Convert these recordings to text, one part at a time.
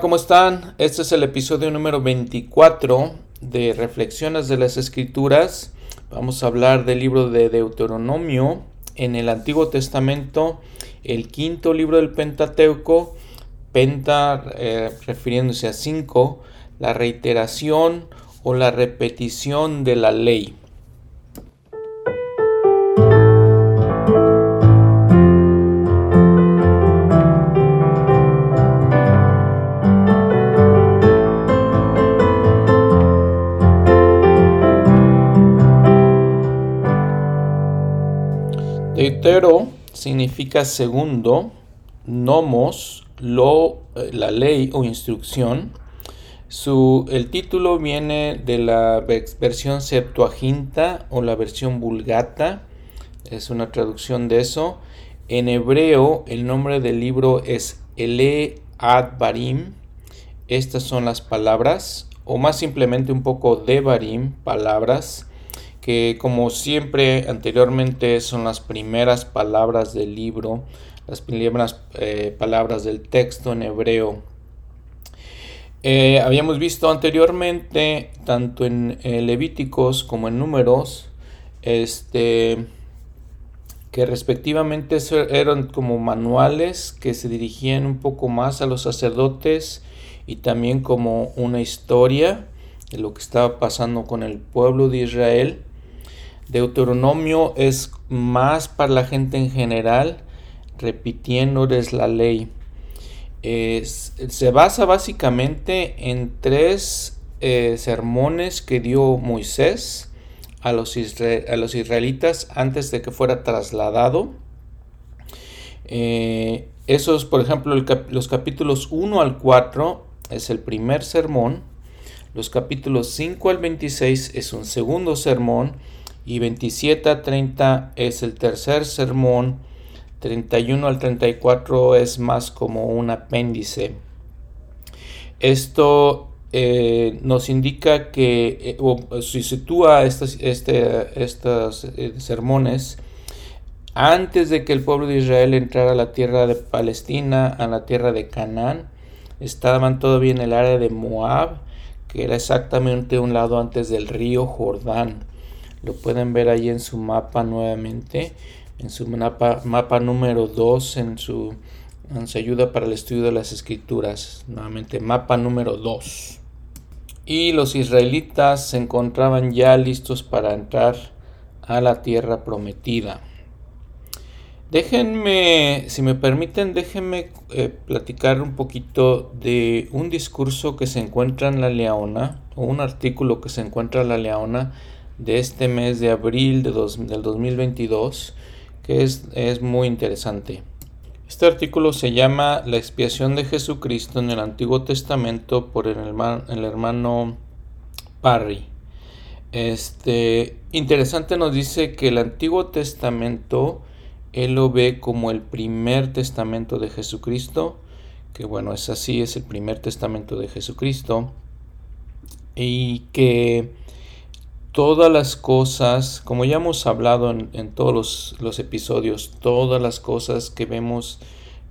¿cómo están? Este es el episodio número 24 de Reflexiones de las Escrituras. Vamos a hablar del libro de Deuteronomio en el Antiguo Testamento, el quinto libro del Pentateuco, Penta eh, refiriéndose a cinco, la reiteración o la repetición de la ley. Deutero significa segundo, nomos, lo, eh, la ley o instrucción. Su, el título viene de la versión Septuaginta o la versión Vulgata, es una traducción de eso. En hebreo el nombre del libro es Ele Adbarim. Estas son las palabras, o más simplemente un poco de Barim, palabras que como siempre anteriormente son las primeras palabras del libro, las primeras eh, palabras del texto en hebreo. Eh, habíamos visto anteriormente, tanto en eh, Levíticos como en Números, este, que respectivamente eran como manuales que se dirigían un poco más a los sacerdotes y también como una historia de lo que estaba pasando con el pueblo de Israel. Deuteronomio es más para la gente en general, repitiéndoles la ley. se basa básicamente en tres eh, sermones que dio Moisés a los, a los, israelitas antes de que fuera trasladado. Eh, esos, por ejemplo, los capítulos 1 al 4 es el primer sermón. Los capítulos 5 al 26 es un segundo sermón y 27 a 30 es el tercer sermón, 31 al 34 es más como un apéndice. Esto eh, nos indica que, eh, o si sitúa estos, este, estos eh, sermones antes de que el pueblo de Israel entrara a la tierra de Palestina, a la tierra de Canaán, estaban todavía en el área de Moab, que era exactamente un lado antes del río Jordán. Lo pueden ver ahí en su mapa nuevamente, en su mapa, mapa número 2, en su, ayuda para el estudio de las escrituras. Nuevamente, mapa número 2. Y los israelitas se encontraban ya listos para entrar a la tierra prometida. Déjenme, si me permiten, déjenme eh, platicar un poquito de un discurso que se encuentra en la Leona, o un artículo que se encuentra en la Leona de este mes de abril de del 2022 que es, es muy interesante. Este artículo se llama La expiación de Jesucristo en el Antiguo Testamento por el hermano, el hermano Parry. Este, interesante nos dice que el Antiguo Testamento él lo ve como el primer testamento de Jesucristo, que bueno, es así, es el primer testamento de Jesucristo, y que todas las cosas, como ya hemos hablado en, todos los, episodios, todas las cosas que vemos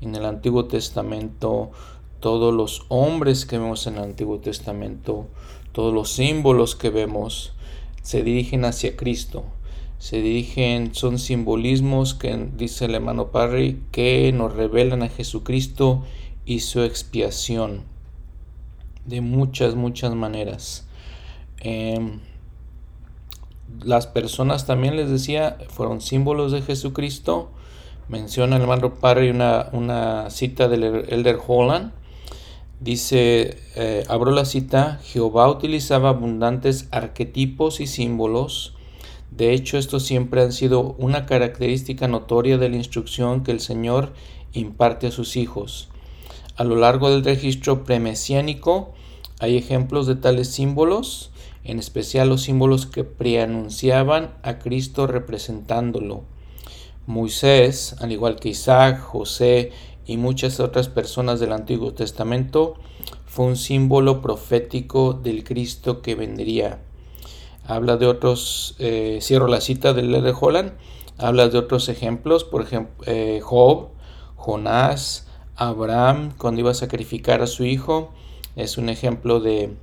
en el Antiguo Testamento, todos los hombres que vemos en el Antiguo Testamento, todos los símbolos que vemos, se dirigen hacia Cristo. Se dirigen, son simbolismos que dice el hermano Parry, que nos revelan a Jesucristo y su expiación de muchas, muchas maneras. Em, las personas también les decía fueron símbolos de Jesucristo. Menciona el hermano Parry una, una cita del Elder Holland. Dice, eh, abro la cita, Jehová utilizaba abundantes arquetipos y símbolos. De hecho, estos siempre han sido una característica notoria de la instrucción que el Señor imparte a sus hijos. A lo largo del registro premesiánico hay ejemplos de tales símbolos en especial los símbolos que preanunciaban a Cristo representándolo. Moisés, al igual que Isaac, José y muchas otras personas del Antiguo Testamento, fue un símbolo profético del Cristo que vendría. Habla de otros, eh, cierro la cita de de Holland, habla de otros ejemplos, por ejemplo, eh, Job, Jonás, Abraham cuando iba a sacrificar a su hijo. Es un ejemplo de,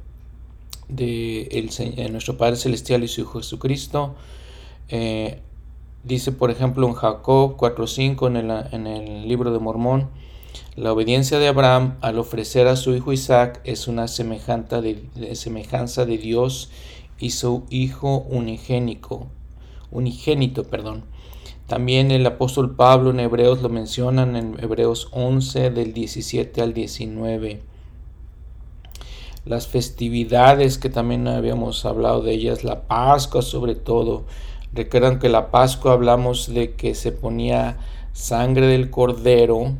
de el, nuestro Padre Celestial y su Hijo Jesucristo. Eh, dice, por ejemplo, en Jacob 4.5 en el, en el libro de Mormón, la obediencia de Abraham al ofrecer a su hijo Isaac es una semejanza de, semejanza de Dios y su hijo unigénico, unigénito. Perdón. También el apóstol Pablo en Hebreos lo mencionan en Hebreos 11 del 17 al 19. Las festividades que también habíamos hablado de ellas, la Pascua sobre todo. Recuerdan que la Pascua hablamos de que se ponía sangre del cordero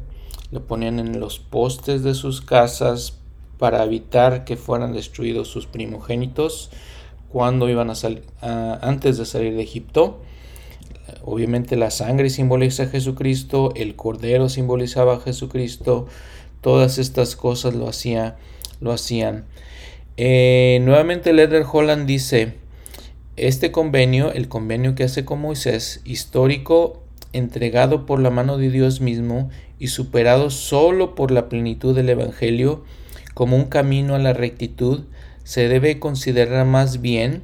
lo ponían en los postes de sus casas para evitar que fueran destruidos sus primogénitos cuando iban a salir antes de salir de Egipto. Obviamente la sangre simboliza a Jesucristo, el cordero simbolizaba a Jesucristo, todas estas cosas lo, hacía, lo hacían. Eh, nuevamente Leder Holland dice, este convenio, el convenio que hace con Moisés, histórico, entregado por la mano de Dios mismo, y superado solo por la plenitud del Evangelio como un camino a la rectitud, se debe considerar más bien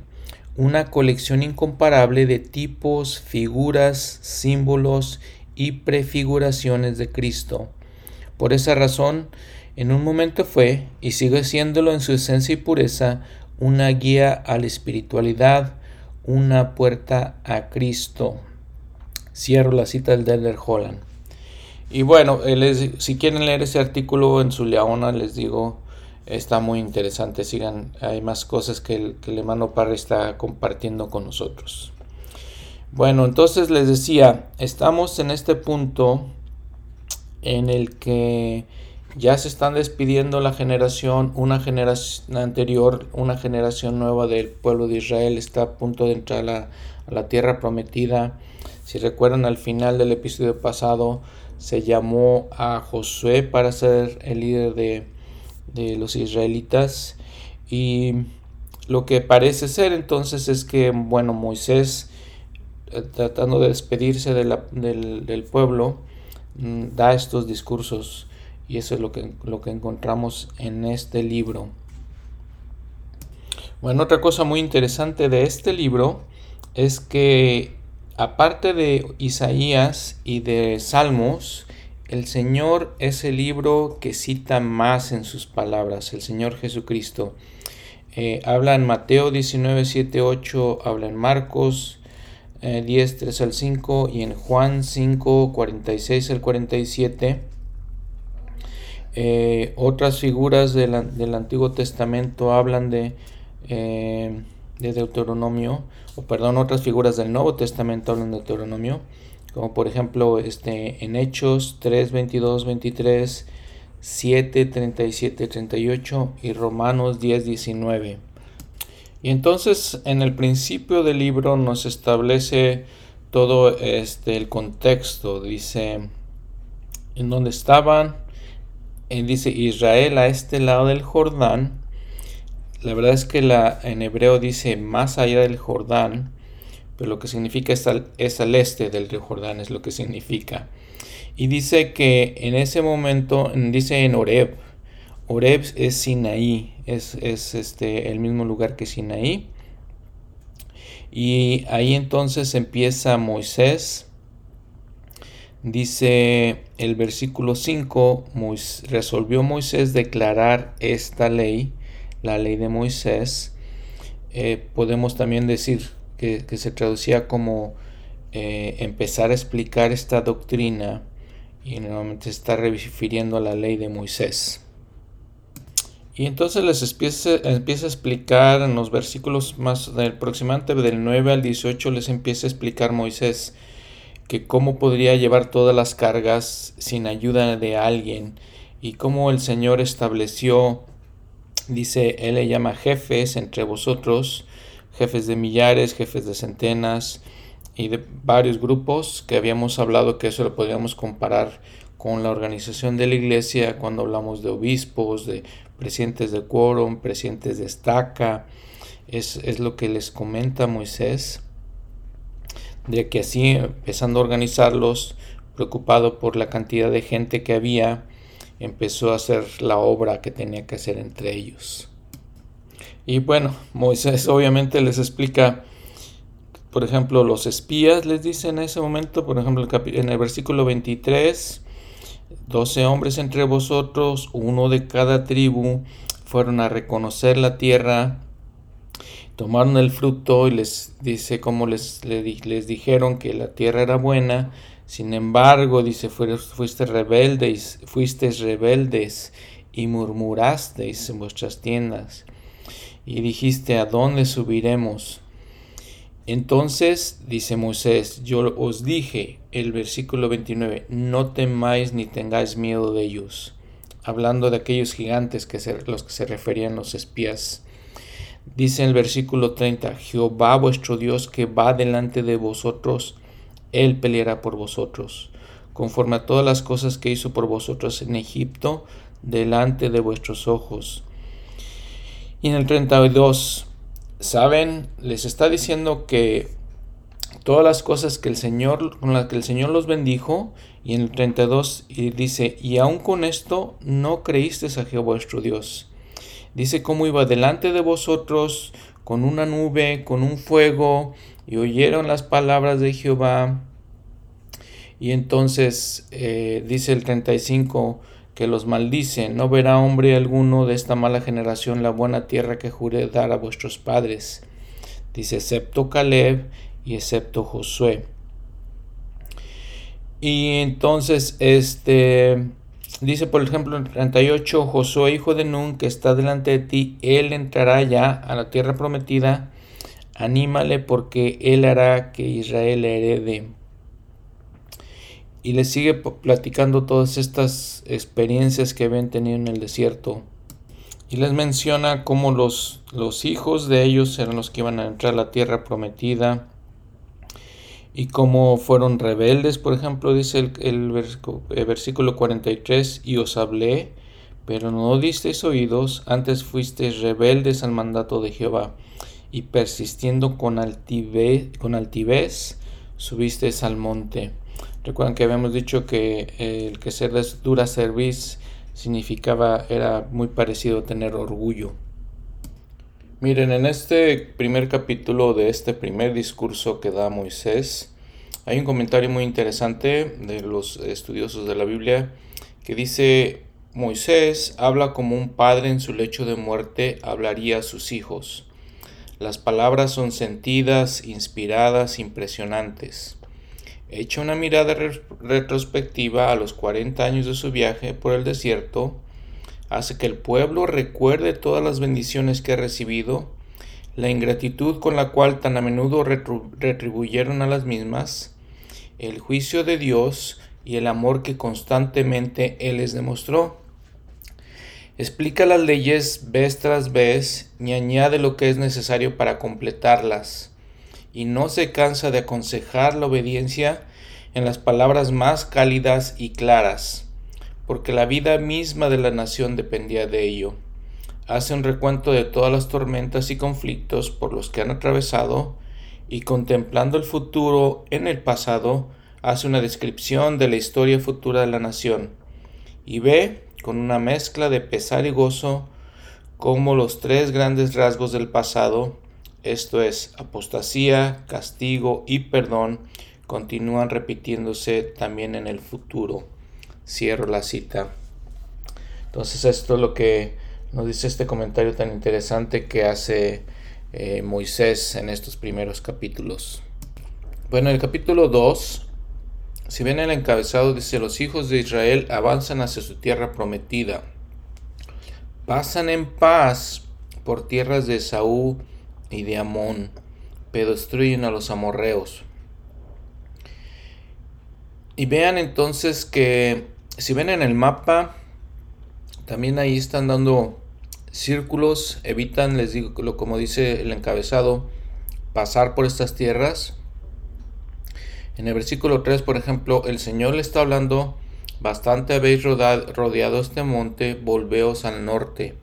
una colección incomparable de tipos, figuras, símbolos y prefiguraciones de Cristo. Por esa razón, en un momento fue, y sigue siéndolo en su esencia y pureza, una guía a la espiritualidad, una puerta a Cristo. Cierro la cita del Deller Holland. Y bueno, si quieren leer ese artículo en su leona, les digo, está muy interesante. Sigan, hay más cosas que el, que hermano Parra está compartiendo con nosotros. Bueno, entonces les decía, estamos en este punto en el que ya se están despidiendo la generación, una generación anterior, una generación nueva del pueblo de Israel está a punto de entrar a la tierra prometida. Si recuerdan al final del episodio pasado, se llamó a Josué para ser el líder de, los israelitas y lo que parece ser entonces es que, bueno, Moisés, eh, tratando de despedirse del, pueblo, mm, da estos discursos y eso es lo que, lo que encontramos en este libro. Bueno, otra cosa muy interesante de este libro es que aparte de Isaías y de Salmos, el Señor es el libro que cita más en sus palabras, el Señor Jesucristo. Eh, habla en Mateo 19, 7, 8, habla en Marcos 10, eh, 3 al 5 y en Juan 5, 46 al 47. Eh, otras figuras del Antiguo Testamento hablan de de Deuteronomio, o perdón, otras figuras del Nuevo Testamento hablan de Deuteronomio, como por ejemplo este, en Hechos 3, 22, 23, 7, 37, 38 y Romanos 10, 19. Y entonces en el principio del libro nos establece todo este el contexto, dice en donde estaban, dice Israel a este lado del Jordán, la verdad es que la, en hebreo dice más allá del Jordán, pero lo que significa es al, es al este del río Jordán, es lo que significa. Y dice que en ese momento, dice en Oreb, Oreb es Sinaí, es, es este, el mismo lugar que Sinaí. Y ahí entonces empieza Moisés. Dice el versículo 5, resolvió Moisés declarar esta ley la ley de Moisés, eh, podemos también decir que, se traducía como eh, empezar a explicar esta doctrina y nuevamente se está refiriendo a la ley de Moisés. Y entonces les empieza, empieza, a explicar en los versículos más del aproximadamente del 9 al 18 les empieza a explicar Moisés que cómo podría llevar todas las cargas sin ayuda de alguien y cómo el Señor estableció Dice, Él le llama jefes entre vosotros, jefes de millares, jefes de centenas y de varios grupos que habíamos hablado que eso lo podríamos comparar con la organización de la iglesia cuando hablamos de obispos, de presidentes de quórum, presidentes de estaca. Es, es lo que les comenta Moisés, de que así empezando a organizarlos, preocupado por la cantidad de gente que había, empezó a hacer la obra que tenía que hacer entre ellos. Y bueno, Moisés obviamente les explica, por ejemplo, los espías les dice en ese momento, por ejemplo, en el versículo 23, 12 hombres entre vosotros, uno de cada tribu, fueron a reconocer la tierra, tomaron el fruto y les dice como les, les, dijeron que la tierra era buena, sin embargo, dice, fuiste rebeldes, fuisteis rebeldes y murmurasteis en vuestras tiendas y dijiste, ¿a dónde subiremos? Entonces dice Moisés, yo os dije, el versículo 29, no temáis ni tengáis miedo de ellos hablando de aquellos gigantes que los que se referían los espías. Dice en el versículo 30, Jehová vuestro Dios que va delante de vosotros, Él peleará por vosotros, conforme a todas las cosas que hizo por vosotros en Egipto, delante de vuestros ojos. Y en el 32, ¿saben? Les está diciendo que todas las cosas que el Señor, con las que el Señor los bendijo, y en el 32 dice, y aun con esto no creísteis a Jehová vuestro Dios. Dice cómo iba delante de vosotros con una nube, con un fuego, y oyeron las palabras de Jehová. Y entonces eh, dice el 35 que los maldice, no verá hombre alguno de esta mala generación la buena tierra que juré dar a vuestros padres. Dice, excepto Caleb y excepto Josué. Y entonces, este, dice por ejemplo en 38, Josué hijo de Nun, que está delante de ti, él entrará ya a la tierra prometida, anímale porque él hará que Israel herede. Y le sigue platicando todas estas experiencias que habían tenido en el desierto. Y les menciona cómo los, los hijos de ellos eran los que iban a entrar a la tierra prometida y como fueron rebeldes, por ejemplo, dice el, el, versículo 43, y os hablé, pero no disteis oídos, antes fuisteis rebeldes al mandato de Jehová, y persistiendo con altivez, con subisteis al monte. Recuerdan que habíamos dicho que el que ser dura cerviz significaba, era muy parecido tener orgullo. Miren, en este primer capítulo de este primer discurso que da Moisés, hay un comentario muy interesante de los estudiosos de la Biblia que dice, Moisés habla como un padre en su lecho de muerte hablaría a sus hijos. Las palabras son sentidas, inspiradas, impresionantes. Echa una mirada retrospectiva a los 40 años de su viaje por el desierto, hace que el pueblo recuerde todas las bendiciones que ha recibido, la ingratitud con la cual tan a menudo retribuyeron a las mismas, el juicio de Dios y el amor que constantemente Él les demostró. Explica las leyes vez tras vez y añade lo que es necesario para completarlas, y no se cansa de aconsejar la obediencia en las palabras más cálidas y claras porque la vida misma de la nación dependía de ello. Hace un recuento de todas las tormentas y conflictos por los que han atravesado y contemplando el futuro en el pasado, hace una descripción de la historia futura de la nación y ve, con una mezcla de pesar y gozo, cómo los tres grandes rasgos del pasado, esto es, apostasía, castigo y perdón, continúan repitiéndose también en el futuro. Cierro la cita. Entonces esto es lo que nos dice este comentario tan interesante que hace eh, Moisés en estos primeros capítulos. Bueno, en el capítulo 2, si ven el encabezado, dice, los hijos de Israel avanzan hacia su tierra prometida. Pasan en paz por tierras de Saúl y de Amón, pero destruyen a los amorreos. Y vean entonces que si ven en el mapa, también ahí están dando círculos, evitan, les digo, como dice el encabezado, pasar por estas tierras. En el versículo 3, por ejemplo, el Señor le está hablando, bastante habéis rodeado este monte, volveos al norte.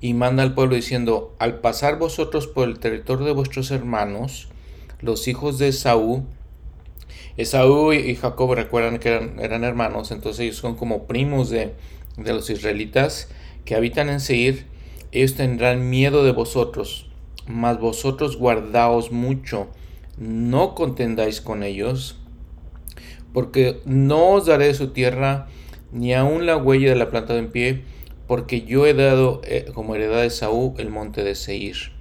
Y manda al pueblo diciendo, al pasar vosotros por el territorio de vuestros hermanos, los hijos de Saúl, Esaú y Jacob recuerdan que eran, hermanos, entonces ellos son como primos de, de los israelitas que habitan en Seir, ellos tendrán miedo de vosotros, mas vosotros guardaos mucho, no contendáis con ellos, porque no os daré su tierra, ni aun la huella de la planta en pie, porque yo he dado eh, como heredad de Saúl el monte de Seir.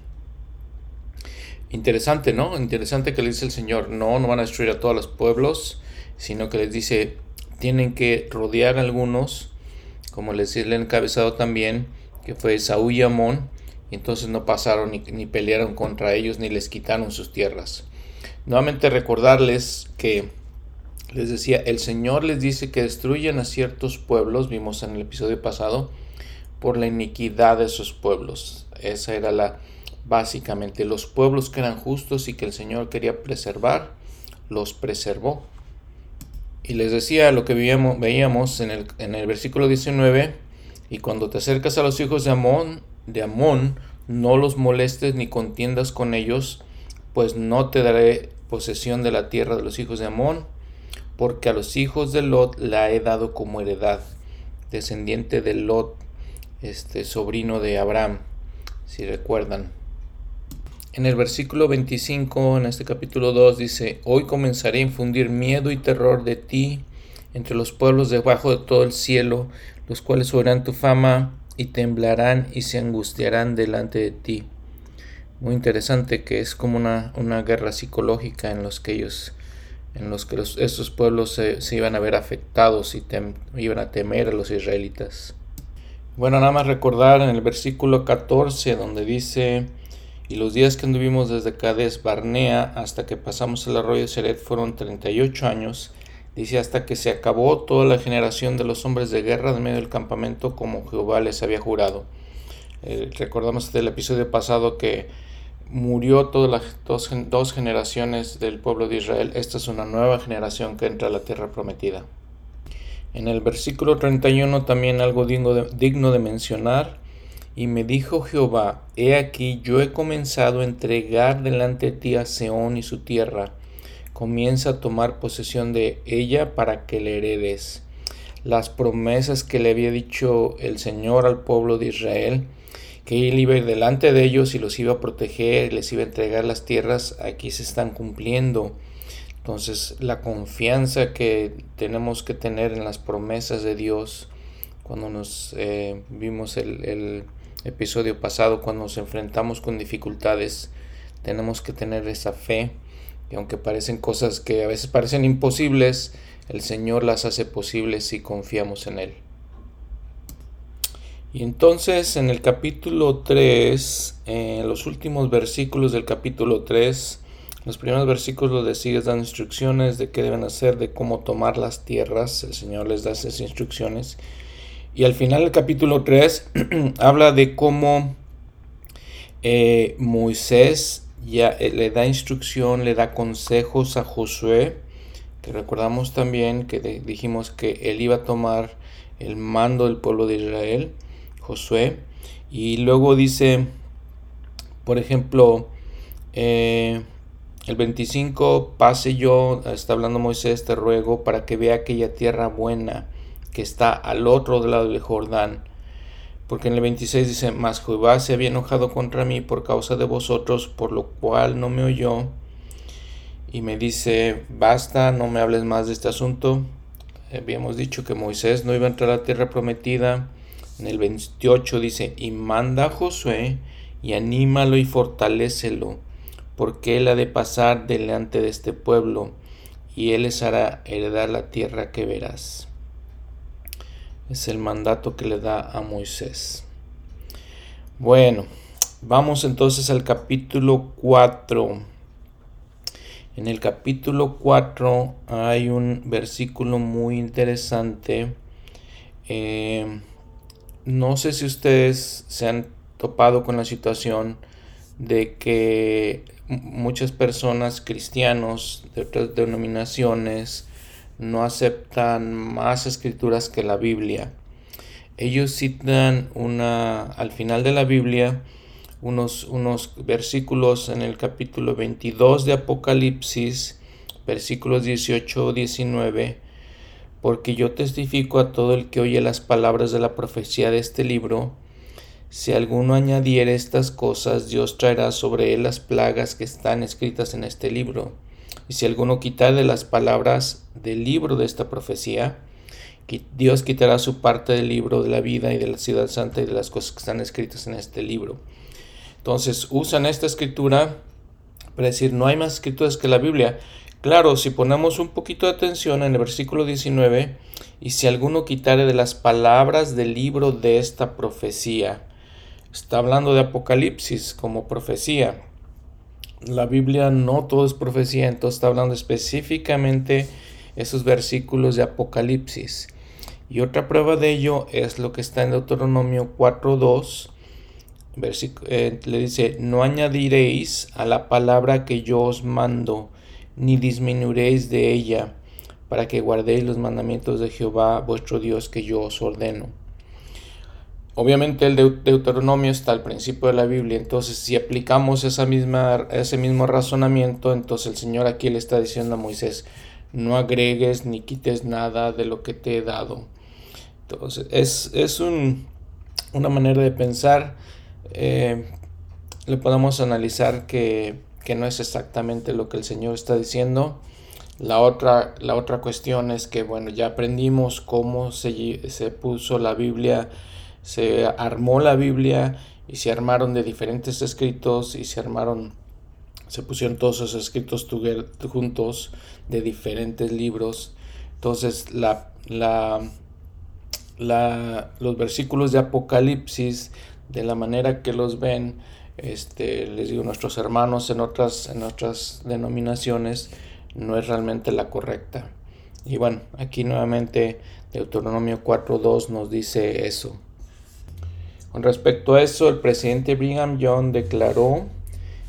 Interesante, ¿no? Interesante que le dice el Señor, no, no van a destruir a todos los pueblos, sino que les dice, tienen que rodear a algunos, como les dice el encabezado también, que fue Saúl y Amón, y entonces no pasaron ni, ni pelearon contra ellos, ni les quitaron sus tierras. Nuevamente recordarles que les decía, el Señor les dice que destruyan a ciertos pueblos, vimos en el episodio pasado, por la iniquidad de sus pueblos. Esa era la básicamente los pueblos que eran justos y que el Señor quería preservar, los preservó. Y les decía lo que veíamos, veíamos en, el, en el versículo 19, y cuando te acercas a los hijos de Amón, de Amón, no los molestes ni contiendas con ellos, pues no te daré posesión de la tierra de los hijos de Amón, porque a los hijos de Lot la he dado como heredad, descendiente de Lot, este sobrino de Abraham, si recuerdan. En el versículo 25, en este capítulo 2, dice, Hoy comenzaré a infundir miedo y terror de ti entre los pueblos debajo de todo el cielo, los cuales oirán tu fama y temblarán y se angustiarán delante de ti. Muy interesante que es como una, una guerra psicológica en los que ellos en los que los, estos pueblos se, iban a ver afectados y iban a temer a los israelitas. Bueno, nada más recordar en el versículo 14 donde dice, y los días que anduvimos desde Cades Barnea hasta que pasamos el arroyo Seret fueron 38 años, dice hasta que se acabó toda la generación de los hombres de guerra de medio del campamento como Jehová les había jurado. Eh, recordamos del episodio pasado que murió todas las dos, generaciones del pueblo de Israel. Esta es una nueva generación que entra a la tierra prometida. En el versículo 31 también algo digno de, digno de mencionar. Y me dijo Jehová, he aquí yo he comenzado a entregar delante de ti a Seón y su tierra. Comienza a tomar posesión de ella para que le heredes. Las promesas que le había dicho el Señor al pueblo de Israel que él iba a ir delante de ellos y los iba a proteger, les iba a entregar las tierras, aquí se están cumpliendo. Entonces la confianza que tenemos que tener en las promesas de Dios, cuando nos eh, vimos el, el episodio pasado, cuando nos enfrentamos con dificultades, tenemos que tener esa fe, que aunque parecen cosas que a veces parecen imposibles, el Señor las hace posibles si confiamos en Él. Y entonces en el capítulo 3, en los últimos versículos del capítulo 3, los primeros versículos les sigues dando instrucciones de qué deben hacer, de cómo tomar las tierras. El Señor les da esas instrucciones. Y al final del capítulo 3 habla de cómo eh, Moisés ya eh, le da instrucción, le da consejos a Josué, que recordamos también que dijimos que él iba a tomar el mando del pueblo de Israel Josué. Y luego dice, por ejemplo, eh, el 25, pase yo, está hablando Moisés, te ruego, para que vea aquella tierra buena que está al otro lado del Jordán. Porque en el 26 dice, mas Jehová se había enojado contra mí por causa de vosotros, por lo cual no me oyó. Y me dice, basta, no me hables más de este asunto. Habíamos dicho que Moisés no iba a entrar a la tierra prometida. En el 28 dice, y manda a Josué y anímalo y fortalécelo, porque él ha de pasar delante de este pueblo, y él les hará heredar la tierra que verás. Es el mandato que le da a Moisés. Bueno, vamos entonces al capítulo 4. En el capítulo 4 hay un versículo muy interesante. Eh, no sé si ustedes se han topado con la situación de que muchas personas cristianos de otras denominaciones no aceptan más escrituras que la Biblia. Ellos citan una al final de la Biblia unos, unos versículos en el capítulo 22 de Apocalipsis, versículos 18-19, porque yo testifico a todo el que oye las palabras de la profecía de este libro, si alguno añadiere estas cosas, Dios traerá sobre él las plagas que están escritas en este libro. Y si alguno quitare las palabras del libro de esta profecía, Dios quitará su parte del libro de la vida y de la ciudad santa y de las cosas que están escritas en este libro. Entonces usan esta escritura para decir, no hay más escrituras que la Biblia. Claro, si ponemos un poquito de atención en el versículo 19, y si alguno quitare de las palabras del libro de esta profecía, está hablando de Apocalipsis como profecía. La Biblia no todo es profecía, entonces está hablando específicamente esos versículos de Apocalipsis. Y otra prueba de ello es lo que está en Deuteronomio 4.2. Eh, le dice, no añadiréis a la palabra que yo os mando, ni disminuiréis de ella, para que guardéis los mandamientos de Jehová vuestro Dios que yo os ordeno. Obviamente el Deuteronomio está al principio de la Biblia, entonces si aplicamos esa misma, ese mismo razonamiento, entonces el Señor aquí le está diciendo a Moisés, no agregues ni quites nada de lo que te he dado. Entonces es, es una manera de pensar, eh, le podemos analizar que, que, no es exactamente lo que el Señor está diciendo. La otra, la otra cuestión es que, bueno, ya aprendimos cómo se, se puso la Biblia se armó la Biblia y se armaron de diferentes escritos y se armaron, se pusieron todos esos escritos juntos de diferentes libros. Entonces la, la, la, los versículos de Apocalipsis, de la manera que los ven, este, les digo, nuestros hermanos en otras, en otras denominaciones, no es realmente la correcta. Y bueno, aquí nuevamente Deuteronomio 4.2 nos dice eso. Con respecto a eso, el presidente Brigham Young declaró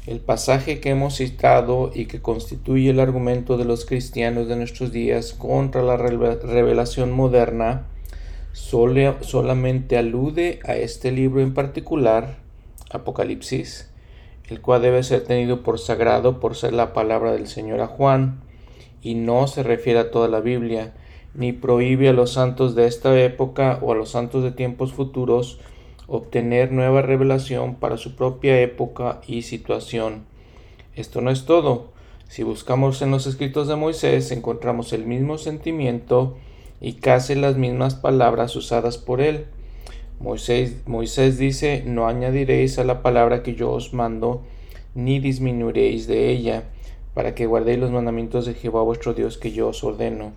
el pasaje que hemos citado y que constituye el argumento de los cristianos de nuestros días contra la revelación moderna solamente alude a este libro en particular, Apocalipsis, el cual debe ser tenido por sagrado por ser la palabra del Señor a Juan, y no se refiere a toda la Biblia, ni prohíbe a los santos de esta época o a los santos de tiempos futuros obtener nueva revelación para su propia época y situación. Esto no es todo. Si buscamos en los escritos de Moisés encontramos el mismo sentimiento y casi las mismas palabras usadas por él. Moisés, dice, no añadiréis a la palabra que yo os mando, ni disminuiréis de ella, para que guardéis los mandamientos de Jehová vuestro Dios que yo os ordeno.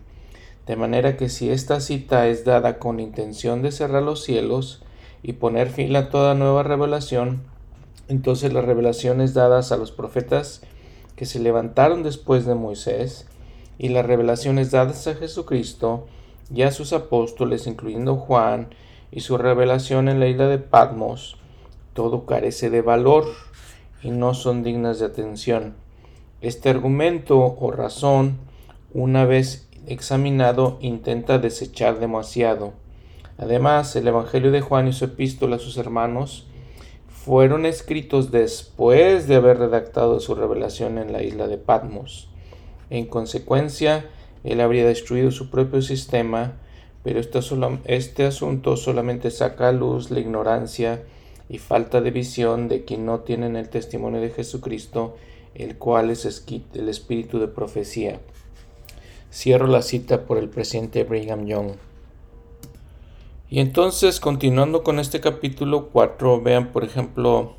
De manera que si esta cita es dada con intención de cerrar los cielos, y poner fin a toda nueva revelación, entonces las revelaciones dadas a los profetas que se levantaron después de Moisés y las revelaciones dadas a Jesucristo y a sus apóstoles, incluyendo Juan, y su revelación en la isla de Patmos, todo carece de valor y no son dignas de atención. Este argumento o razón, una vez examinado, intenta desechar demasiado Además, el Evangelio de Juan y su epístola a sus hermanos fueron escritos después de haber redactado su revelación en la isla de Patmos. En consecuencia, él habría destruido su propio sistema, pero este, asunto solamente saca a luz la ignorancia y falta de visión de quien no tienen el testimonio de Jesucristo, el cual es el espíritu de profecía. Cierro la cita por el presidente Brigham Young. Y entonces, continuando con este capítulo 4, vean por ejemplo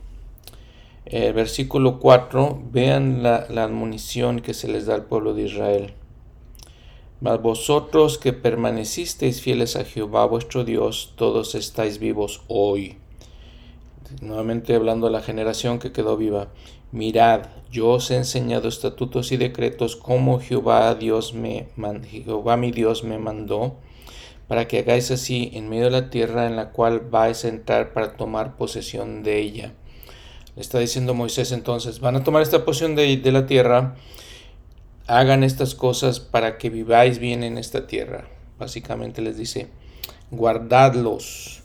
el versículo 4, vean la, la admonición que se les da al pueblo de Israel. Mas vosotros que permanecisteis fieles a Jehová vuestro Dios, todos estáis vivos hoy. Nuevamente hablando de la generación que quedó viva. Mirad, yo os he enseñado estatutos y decretos como Jehová Dios me Jehová mi Dios me mandó para que hagáis así en medio de la tierra en la cual vais a entrar para tomar posesión de ella. Le está diciendo Moisés entonces, van a tomar esta posesión de, de la tierra, hagan estas cosas para que viváis bien en esta tierra. Básicamente les dice, guardadlos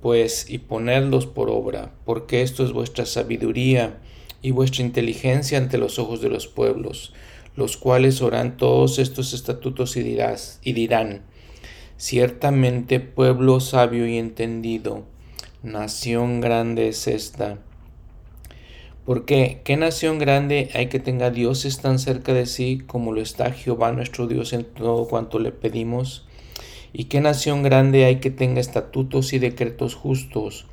pues y ponedlos por obra, porque esto es vuestra sabiduría y vuestra inteligencia ante los ojos de los pueblos, los cuales orán todos estos estatutos y, dirás, y dirán, Ciertamente pueblo sabio y entendido, nación grande es esta. Porque, ¿qué nación grande hay que tenga dioses tan cerca de sí como lo está Jehová nuestro Dios en todo cuanto le pedimos? ¿Y qué nación grande hay que tenga estatutos y decretos justos,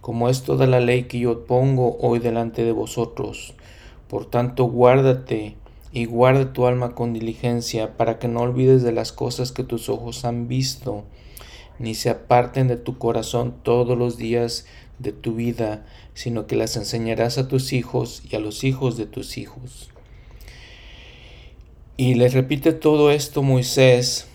como es toda la ley que yo pongo hoy delante de vosotros? Por tanto, guárdate y guarda tu alma con diligencia, para que no olvides de las cosas que tus ojos han visto, ni se aparten de tu corazón todos los días de tu vida, sino que las enseñarás a tus hijos y a los hijos de tus hijos. Y les repite todo esto Moisés.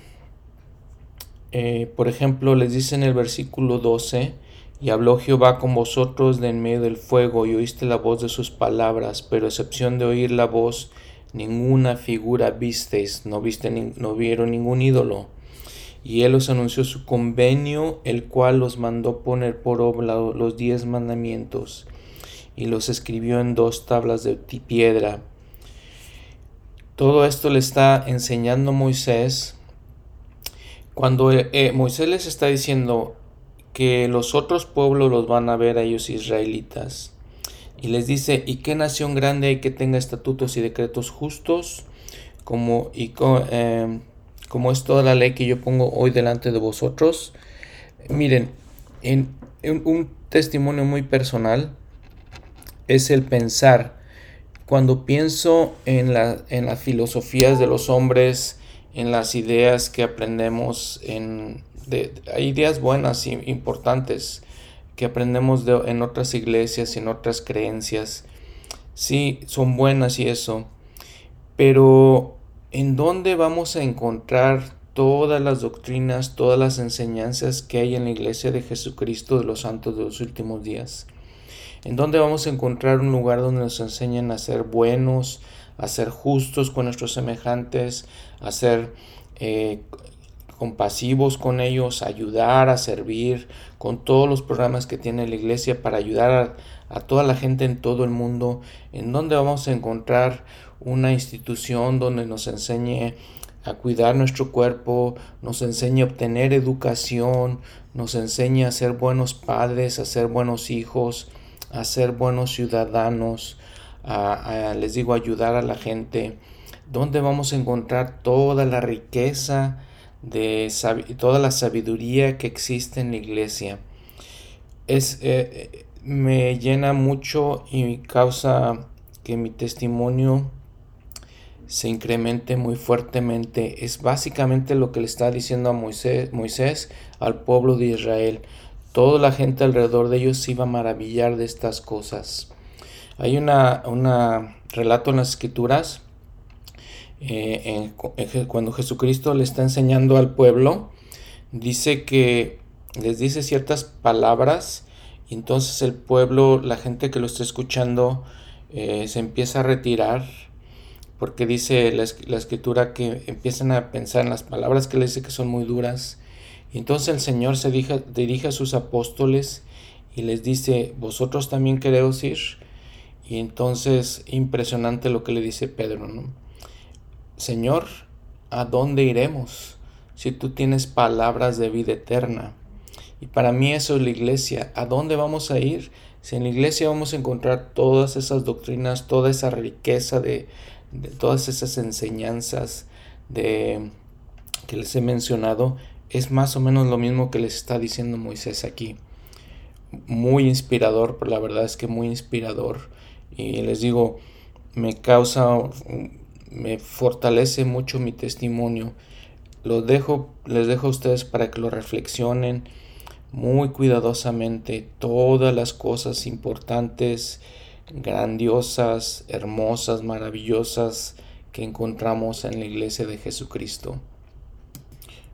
Eh, por ejemplo, les dice en el versículo 12, y habló Jehová con vosotros de en medio del fuego, y oíste la voz de sus palabras, pero excepción de oír la voz, ninguna figura visteis, no, viste, no vieron ningún ídolo y él os anunció su convenio, el cual los mandó poner por obra los diez mandamientos, y los escribió en dos tablas de piedra. Todo esto le está enseñando Moisés. Cuando eh, eh, Moisés les está diciendo que los otros pueblos los van a ver a ellos israelitas, y les dice, ¿y qué nación grande hay que tenga estatutos y decretos justos? Como, y, eh, como es toda la ley que yo pongo hoy delante de vosotros. Miren, en, un testimonio muy personal es el pensar. Cuando pienso en, la, en las filosofías de los hombres, en las ideas que aprendemos, en, hay ideas buenas y importantes que aprendemos en otras iglesias y en otras creencias. Sí, son buenas y eso. Pero en dónde vamos a encontrar todas las doctrinas, todas las enseñanzas que hay en la iglesia de Jesucristo de los santos de los últimos días. En dónde vamos a encontrar un lugar donde nos enseñen a ser buenos, a ser justos con nuestros semejantes, a ser eh, compasivos con ellos, a ayudar, a servir, con todos los programas que tiene la iglesia para ayudar a, a toda la gente en todo el mundo, en dónde vamos a encontrar una institución donde nos enseñe a cuidar nuestro cuerpo, nos enseñe a obtener educación, nos enseñe a ser buenos padres, a ser buenos hijos, a ser buenos ciudadanos, a, les digo, ayudar a la gente, donde vamos a encontrar toda la riqueza de toda la sabiduría que existe en la iglesia. Es, eh, me llena mucho y causa que mi testimonio se incremente muy fuertemente. Es básicamente lo que le está diciendo a Moisés, Moisés al pueblo de Israel. Toda la gente alrededor de ellos se iba a maravillar de estas cosas. Hay una, una relato en las escrituras eh, cuando Jesucristo le está enseñando al pueblo, dice que les dice ciertas palabras y entonces el pueblo, la gente que lo está escuchando, eh, se empieza a retirar porque dice la, escritura que empiezan a pensar en las palabras que le dice que son muy duras. Y entonces el Señor se dirige, a sus apóstoles y les dice, vosotros también queréis ir. Y entonces impresionante lo que le dice Pedro, ¿no? Señor, ¿a dónde iremos si tú tienes palabras de vida eterna? Y para mí eso es la iglesia. ¿A dónde vamos a ir? Si en la iglesia vamos a encontrar todas esas doctrinas, toda esa riqueza de, de todas esas enseñanzas de, que les he mencionado, es más o menos lo mismo que les está diciendo Moisés aquí. Muy inspirador, pero la verdad es que muy inspirador. Y les digo, me causa, me fortalece mucho mi testimonio. Lo dejo, les dejo a ustedes para que lo reflexionen muy cuidadosamente todas las cosas importantes grandiosas, hermosas, maravillosas que encontramos en la iglesia de Jesucristo.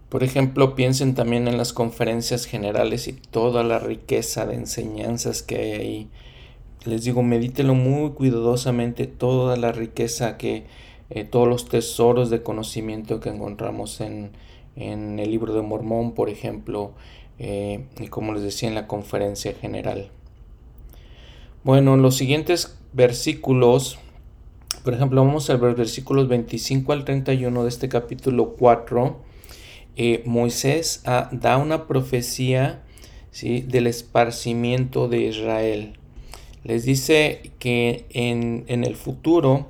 Por ejemplo, piensen también en las conferencias generales y toda la riqueza de enseñanzas que hay ahí. Les digo, medítelo muy cuidadosamente toda la riqueza que, eh, todos los tesoros de conocimiento que encontramos en, en el libro de Mormón, por ejemplo, eh, y como les decía en la conferencia general. Bueno, los siguientes versículos, por ejemplo, vamos a ver versículos 25 al 31 de este capítulo 4. eh, Moisés ah, da una profecía ¿sí? del esparcimiento de Israel. Les dice que en, en el futuro,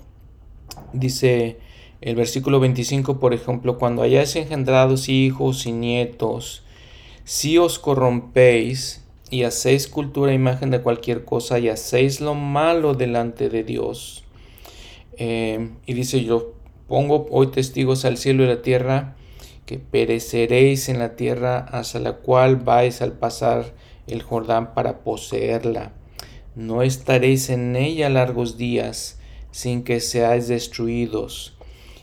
dice el versículo 25, por ejemplo, cuando hayáis engendrados hijos y nietos, si os corrompéis y hacéis cultura e imagen de cualquier cosa y hacéis lo malo delante de Dios. Eh, y dice, yo pongo hoy testigos al cielo y la tierra, que pereceréis en la tierra hasta la cual vais al pasar el Jordán para poseerla. No estaréis en ella largos días sin que seáis destruidos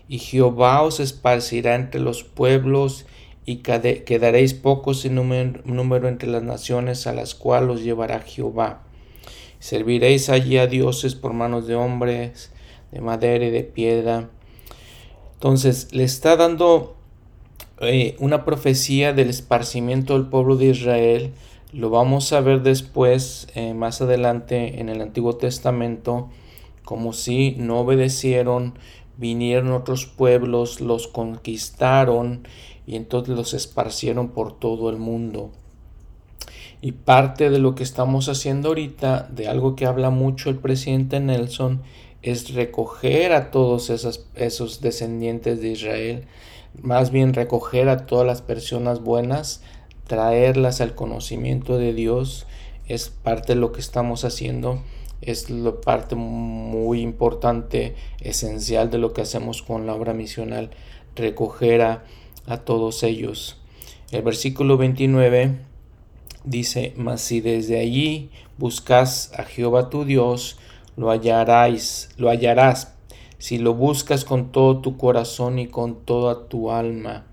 y Jehová os esparcirá entre los pueblos y quedaréis pocos en número, entre las naciones a las cuales os llevará Jehová. Serviréis allí a dioses por manos de hombres, de madera y de piedra. Entonces le está dando eh, una profecía del esparcimiento del pueblo de Israel. Lo vamos a ver después, eh, más adelante en el Antiguo Testamento, como si no obedecieron vinieron otros pueblos, los conquistaron y entonces los esparcieron por todo el mundo. Y parte de lo que estamos haciendo ahorita, de algo que habla mucho el presidente Nelson, es recoger a todos esos, esos descendientes de Israel, más bien recoger a todas las personas buenas, traerlas al conocimiento de Dios, es parte de lo que estamos haciendo es la parte muy importante, esencial de lo que hacemos con la obra misional, recoger a, todos ellos. El versículo 29 dice, mas si desde allí buscas a Jehová tu Dios, lo hallarás, lo hallarás, si lo buscas con todo tu corazón y con toda tu alma.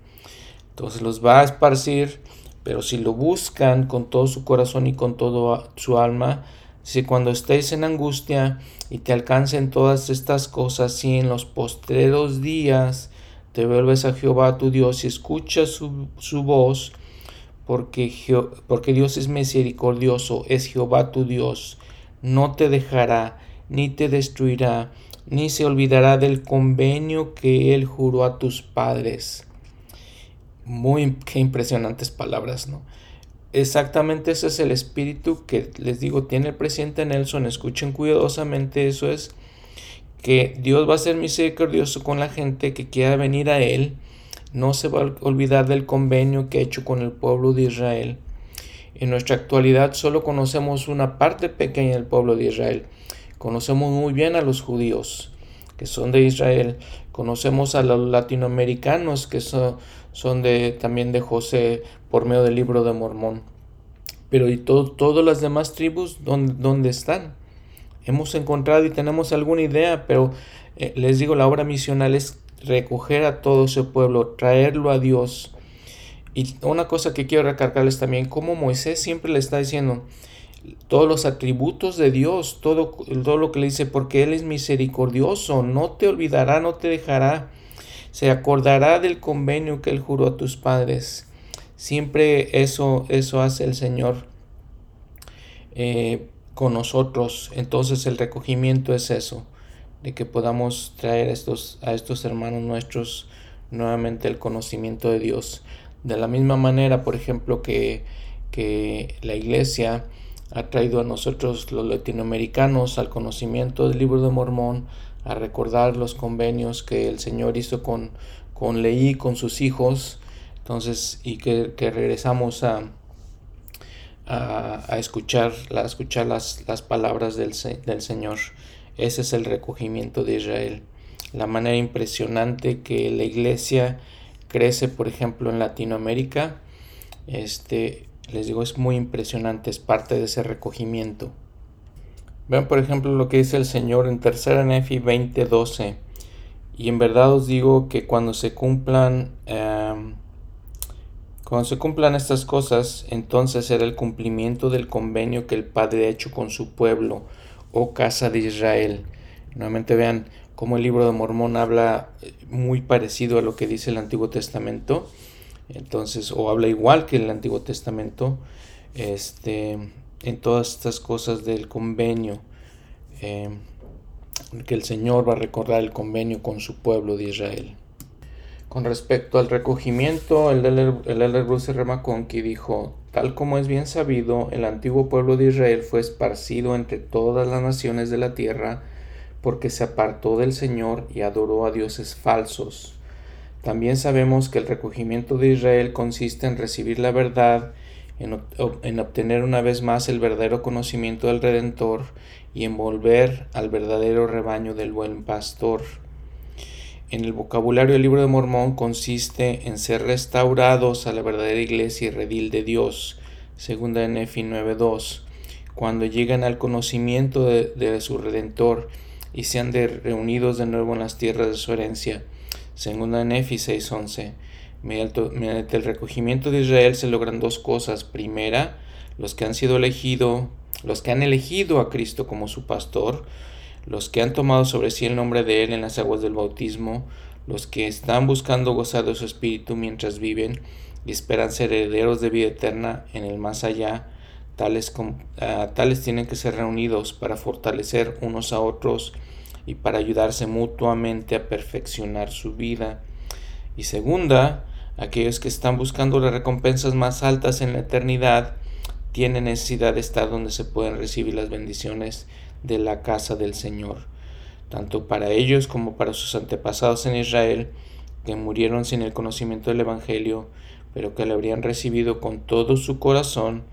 Entonces los va a esparcir, pero si lo buscan con todo su corazón y con toda su alma, si cuando estés en angustia y te alcancen todas estas cosas, y en los postreros días te vuelves a Jehová tu Dios y escuchas su, voz, porque, porque Dios es misericordioso, es Jehová tu Dios, no te dejará, ni te destruirá, ni se olvidará del convenio que Él juró a tus padres. Muy qué impresionantes palabras, ¿no? Exactamente ese es el espíritu que les digo tiene el presidente Nelson. Escuchen cuidadosamente, eso es que Dios va a ser misericordioso con la gente que quiera venir a Él. No se va a olvidar del convenio que ha hecho con el pueblo de Israel. En nuestra actualidad solo conocemos una parte pequeña del pueblo de Israel. Conocemos muy bien a los judíos que son de Israel. Conocemos a los latinoamericanos que son, son de, también de José por medio del libro de Mormón. Pero ¿y todas las demás tribus dónde, dónde, están? Hemos encontrado y tenemos alguna idea, pero eh, les digo, la obra misional es recoger a todo ese pueblo, traerlo a Dios. Y una cosa que quiero recargarles también, como Moisés siempre le está diciendo, todos los atributos de Dios, todo, todo lo que le dice, porque Él es misericordioso, no te olvidará, no te dejará, se acordará del convenio que Él juró a tus padres. Siempre eso, eso hace el Señor eh, con nosotros. Entonces el recogimiento es eso, de que podamos traer a estos, a estos hermanos nuestros nuevamente el conocimiento de Dios. De la misma manera, por ejemplo, que, que la iglesia ha traído a nosotros los latinoamericanos al conocimiento del libro de Mormón, a recordar los convenios que el Señor hizo con, con Leí, con sus hijos, entonces, y que, regresamos a, a, escuchar, escuchar las, las palabras del, del Señor. Ese es el recogimiento de Israel. La manera impresionante que la iglesia crece, por ejemplo, en Latinoamérica, este, les digo, es muy impresionante, es parte de ese recogimiento. Vean, por ejemplo, lo que dice el Señor en 3 Nefi 20:12. Y en verdad os digo que cuando se cumplan em, cuando se cumplan estas cosas, entonces será el cumplimiento del convenio que el Padre ha hecho con su pueblo, oh casa de Israel. Nuevamente vean cómo el libro de Mormón habla eh, muy parecido a lo que dice el Antiguo Testamento. Entonces, o habla igual que el Antiguo Testamento, este, en todas estas cosas del convenio, eh, que el Señor va a recordar el convenio con su pueblo de Israel. Con respecto al recogimiento, el Elder Bruce R. Dijo, tal como es bien sabido, el antiguo pueblo de Israel fue esparcido entre todas las naciones de la tierra porque se apartó del Señor y adoró a dioses falsos. También sabemos que el recogimiento de Israel consiste en recibir la verdad, en, en, obtener una vez más el verdadero conocimiento del Redentor y en volver al verdadero rebaño del buen pastor. En el vocabulario del libro de Mormón consiste en ser restaurados a la verdadera iglesia y redil de Dios, segunda en Nefi 9.2, cuando llegan al conocimiento de, su Redentor y sean reunidos de nuevo en las tierras de su herencia, segunda en Nefi 6.11. Mediante, mediante el recogimiento de Israel se logran dos cosas. Primera, los que han sido elegidos, los que han elegido a Cristo como su pastor, los que han tomado sobre sí el nombre de Él en las aguas del bautismo, los que están buscando gozar de su espíritu mientras viven y esperan ser herederos de vida eterna en el más allá, tales, ah, tales tienen que ser reunidos para fortalecer unos a otros y para ayudarse mutuamente a perfeccionar su vida. Y segunda, aquellos que están buscando las recompensas más altas en la eternidad, tienen necesidad de estar donde se pueden recibir las bendiciones de la casa del Señor, tanto para ellos como para sus antepasados en Israel, que murieron sin el conocimiento del Evangelio, pero que le habrían recibido con todo su corazón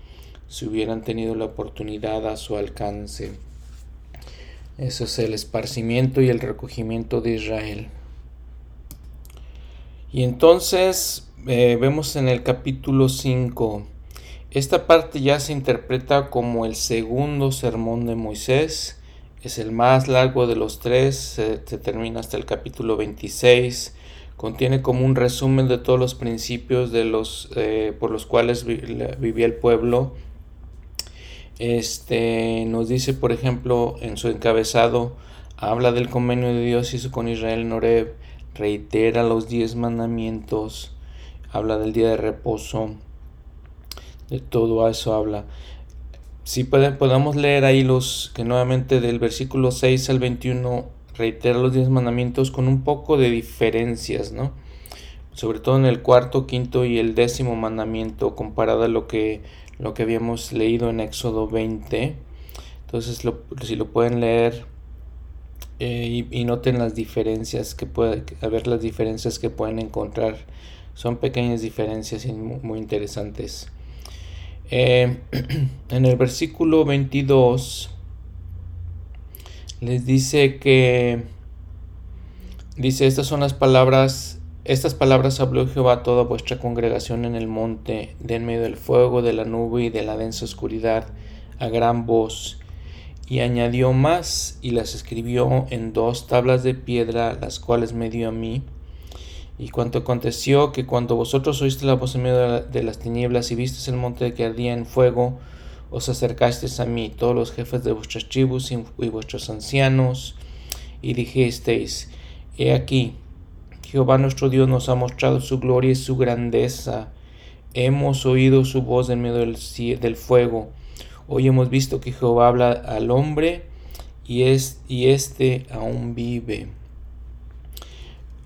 si hubieran tenido la oportunidad a su alcance. Eso es el esparcimiento y el recogimiento de Israel. Y entonces eh, vemos en el capítulo 5 esta parte ya se interpreta como el segundo sermón de Moisés. Es el más largo de los tres, se, termina hasta el capítulo 26. Contiene como un resumen de todos los principios de los, eh, por los cuales vivía el pueblo. Este, nos dice, por ejemplo, en su encabezado, habla del convenio de Dios hizo con Israel en reitera los diez mandamientos, habla del día de reposo, de todo eso habla. Si podemos leer ahí los que nuevamente del versículo 6 al 21 reitera los 10 mandamientos con un poco de diferencias, ¿no? Sobre todo en el cuarto, quinto y el décimo mandamiento comparado a lo que, lo que habíamos leído en Éxodo 20. Entonces, si lo pueden leer eh, y, noten las diferencias que puede, a ver las diferencias que pueden encontrar. Son pequeñas diferencias y muy interesantes. Eh, en el versículo 22 les dice que dice estas son las palabras estas palabras habló Jehová a toda vuestra congregación en el monte de en medio del fuego de la nube y de la densa oscuridad a gran voz. Y añadió más y las escribió en dos tablas de piedra las cuales me dio a mí y cuanto aconteció que cuando vosotros oíste la voz en medio de las tinieblas y visteis el monte que ardía en fuego, os acercasteis a mí, todos los jefes de vuestras tribus y vuestros ancianos, y dijisteis, He aquí, Jehová nuestro Dios nos ha mostrado su gloria y su grandeza. Hemos oído su voz en medio del, del fuego. Hoy hemos visto que Jehová habla al hombre y, es, y este aún vive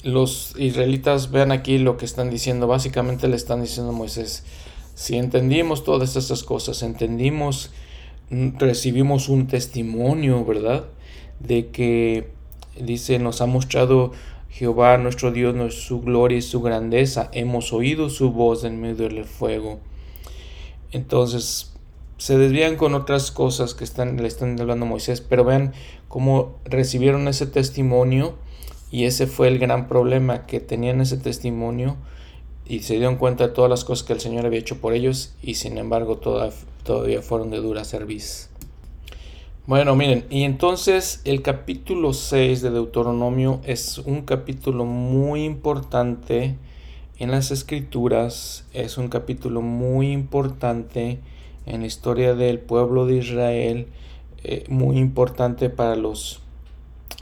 los israelitas vean aquí lo que están diciendo. Básicamente le están diciendo a Moisés, si entendimos todas estas cosas, entendimos, mm, recibimos un testimonio, ¿verdad? De que, dice, nos ha mostrado Jehová nuestro Dios su gloria y su grandeza. Hemos oído su voz en medio del fuego. Entonces, se desvían con otras cosas que están, le están hablando a Moisés, pero vean cómo recibieron ese testimonio y ese fue el gran problema, que tenían ese testimonio y se dieron cuenta de todas las cosas que el Señor había hecho por ellos y sin embargo todavía fueron de dura servicio. Bueno, miren, y entonces el capítulo 6 de Deuteronomio es un capítulo muy importante en las escrituras, es un capítulo muy importante en la historia del pueblo de Israel, eh, muy importante para los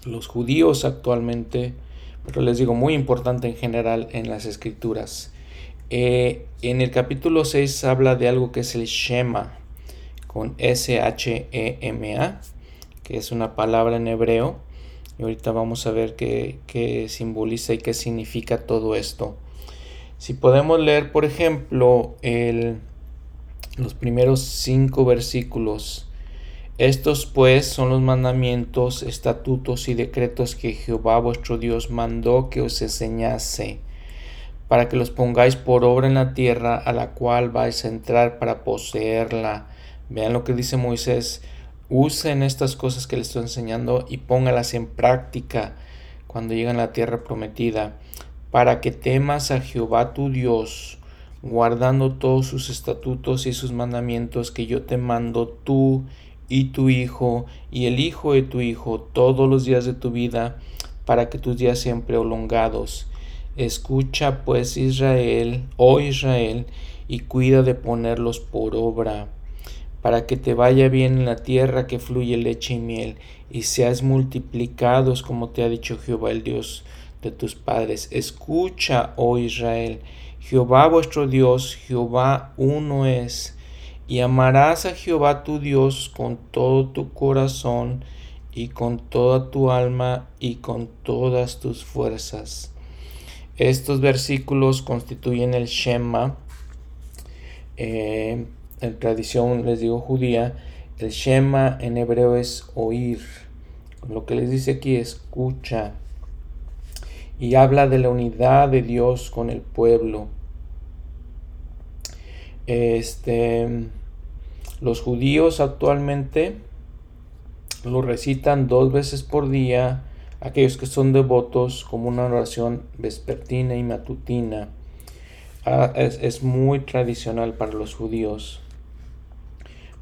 los judíos actualmente, pero les digo muy importante en general en las escrituras. Eh, en el capítulo 6 habla de algo que es el Shema, con S-H-E-M-A, que es una palabra en hebreo. Y ahorita vamos a ver qué, qué simboliza y qué significa todo esto. Si podemos leer, por ejemplo, el, los primeros cinco versículos. Estos pues son los mandamientos, estatutos y decretos que Jehová vuestro Dios mandó que os enseñase, para que los pongáis por obra en la tierra a la cual vais a entrar para poseerla. Vean lo que dice Moisés, usen estas cosas que les estoy enseñando y póngalas en práctica cuando lleguen a la tierra prometida, para que temas a Jehová tu Dios, guardando todos sus estatutos y sus mandamientos que yo te mando tú y tu hijo y el hijo de tu hijo todos los días de tu vida, para que tus días sean prolongados. Escucha pues Israel, oh Israel, y cuida de ponerlos por obra, para que te vaya bien en la tierra que fluye leche y miel, y seas multiplicados como te ha dicho Jehová el Dios de tus padres. Escucha, oh Israel, Jehová vuestro Dios, Jehová uno es, y amarás a Jehová tu Dios con todo tu corazón y con toda tu alma y con todas tus fuerzas. Estos versículos constituyen el Shema. Eh, en tradición, les digo judía, el Shema en hebreo es oír. Lo que les dice aquí, escucha. Y habla de la unidad de Dios con el pueblo. Este, los judíos actualmente lo recitan dos veces por día, aquellos que son devotos, como una oración vespertina y matutina. Ah, es, es muy tradicional para los judíos.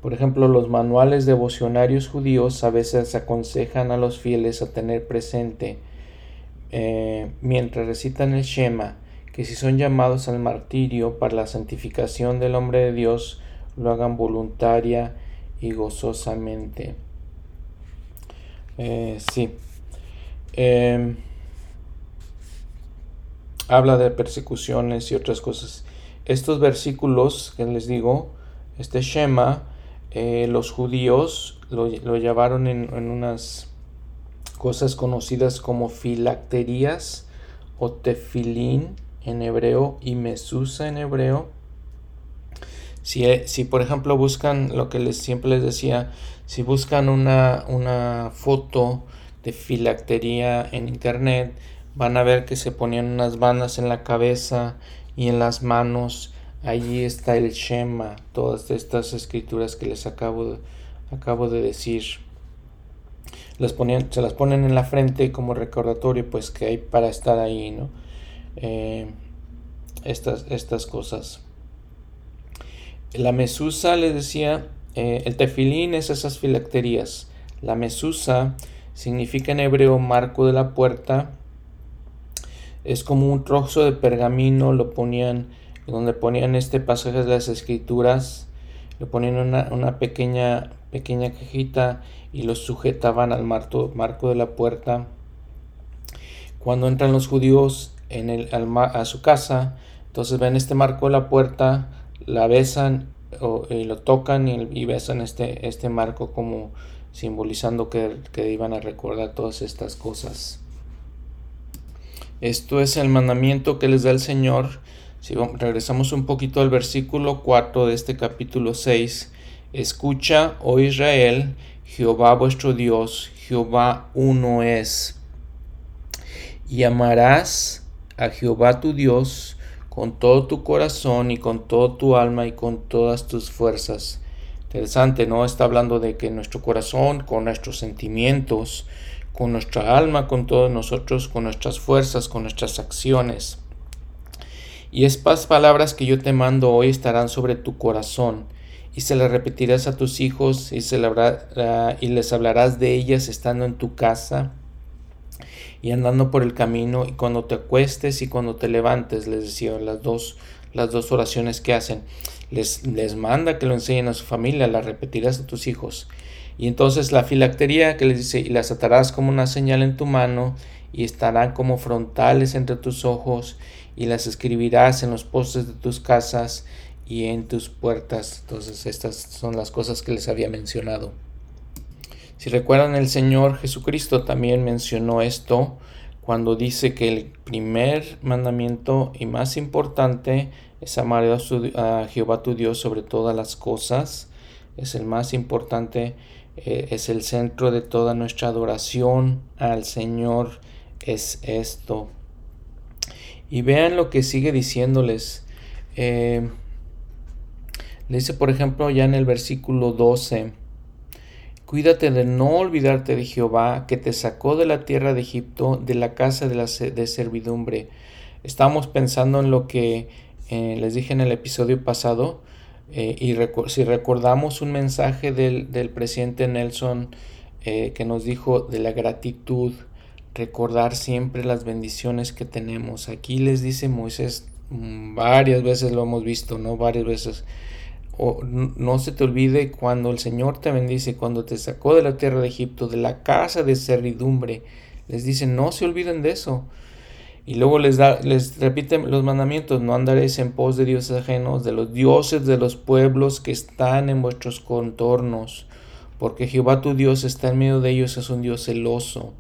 Por ejemplo, los manuales devocionarios judíos a veces aconsejan a los fieles a tener presente, eh, mientras recitan el Shema, que si son llamados al martirio para la santificación del hombre de Dios, lo hagan voluntaria y gozosamente. Eh, sí. Em, habla de persecuciones y otras cosas. Estos versículos que les digo, este Shema, eh, los judíos lo, llevaron en, en, unas cosas conocidas como filacterías o tefilín en hebreo y mesusa en hebreo. Si, eh, si, por ejemplo buscan lo que les siempre les decía, si buscan una, una foto de filactería en internet, van a ver que se ponían unas bandas en la cabeza y en las manos. Allí está el Shema, todas estas escrituras que les acabo de, acabo de decir. Las ponían, se las ponen en la frente como recordatorio, pues que hay para estar ahí, ¿no? Eh, estas, estas cosas. La mesusa, les decía, eh, el tefilín es esas filacterías. La mesusa significa en hebreo marco de la puerta. Es como un trozo de pergamino, lo ponían, donde ponían este pasaje de las escrituras, lo ponían una, una pequeña, pequeña cajita y lo sujetaban al marco, marco de la puerta. Cuando entran los judíos en el, a su casa, entonces ven este marco de la puerta, la besan o, y lo tocan y, besan este, este marco como simbolizando que, iban a recordar todas estas cosas. Esto es el mandamiento que les da el Señor. Si regresamos un poquito al versículo 4 de este capítulo 6, escucha, oh Israel, Jehová vuestro Dios, Jehová uno es. Y amarás a Jehová tu Dios con todo tu corazón y con toda tu alma y con todas tus fuerzas. Interesante, ¿no? Está hablando de que nuestro corazón, con nuestros sentimientos, con nuestra alma, con todos nosotros, con nuestras fuerzas, con nuestras acciones. Y estas palabras que yo te mando hoy estarán sobre tu corazón, y se las repetirás a tus hijos, y, se y les hablarás de ellas estando en tu casa, y andando por el camino y cuando te acuestes y cuando te levantes, les decía las dos, las dos oraciones que hacen. Les, les manda que lo enseñen a su familia, las repetirás a tus hijos. Y entonces la filactería que les dice, y las atarás como una señal en tu mano, y estarán como frontales entre tus ojos, y las escribirás en los postes de tus casas y en tus puertas. Entonces estas son las cosas que les había mencionado. Si recuerdan, el Señor Jesucristo también mencionó esto cuando dice que el primer mandamiento y más importante es amar a, Jehová tu Dios sobre todas las cosas. Es el más importante, eh, es el centro de toda nuestra adoración al Señor. Es esto. Y vean lo que sigue diciéndoles. Eh, le dice, por ejemplo, ya en el versículo 12. Cuídate de no olvidarte de Jehová, que te sacó de la tierra de Egipto, de la casa de, la, de servidumbre. Estamos pensando en lo que eh, les dije en el episodio pasado, eh, y si recordamos un mensaje del, presidente Nelson eh, que nos dijo de la gratitud, recordar siempre las bendiciones que tenemos. Aquí les dice Moisés, mm, varias veces lo hemos visto, ¿no? Varias veces. No se te olvide cuando el Señor te bendice, cuando te sacó de la tierra de Egipto, de la casa de servidumbre. Les dice, no se olviden de eso. Y luego les, da, les repiten los mandamientos, no andaréis en pos de dioses ajenos, de los dioses de los pueblos que están en vuestros contornos, porque Jehová tu Dios está en medio de ellos, es un Dios celoso.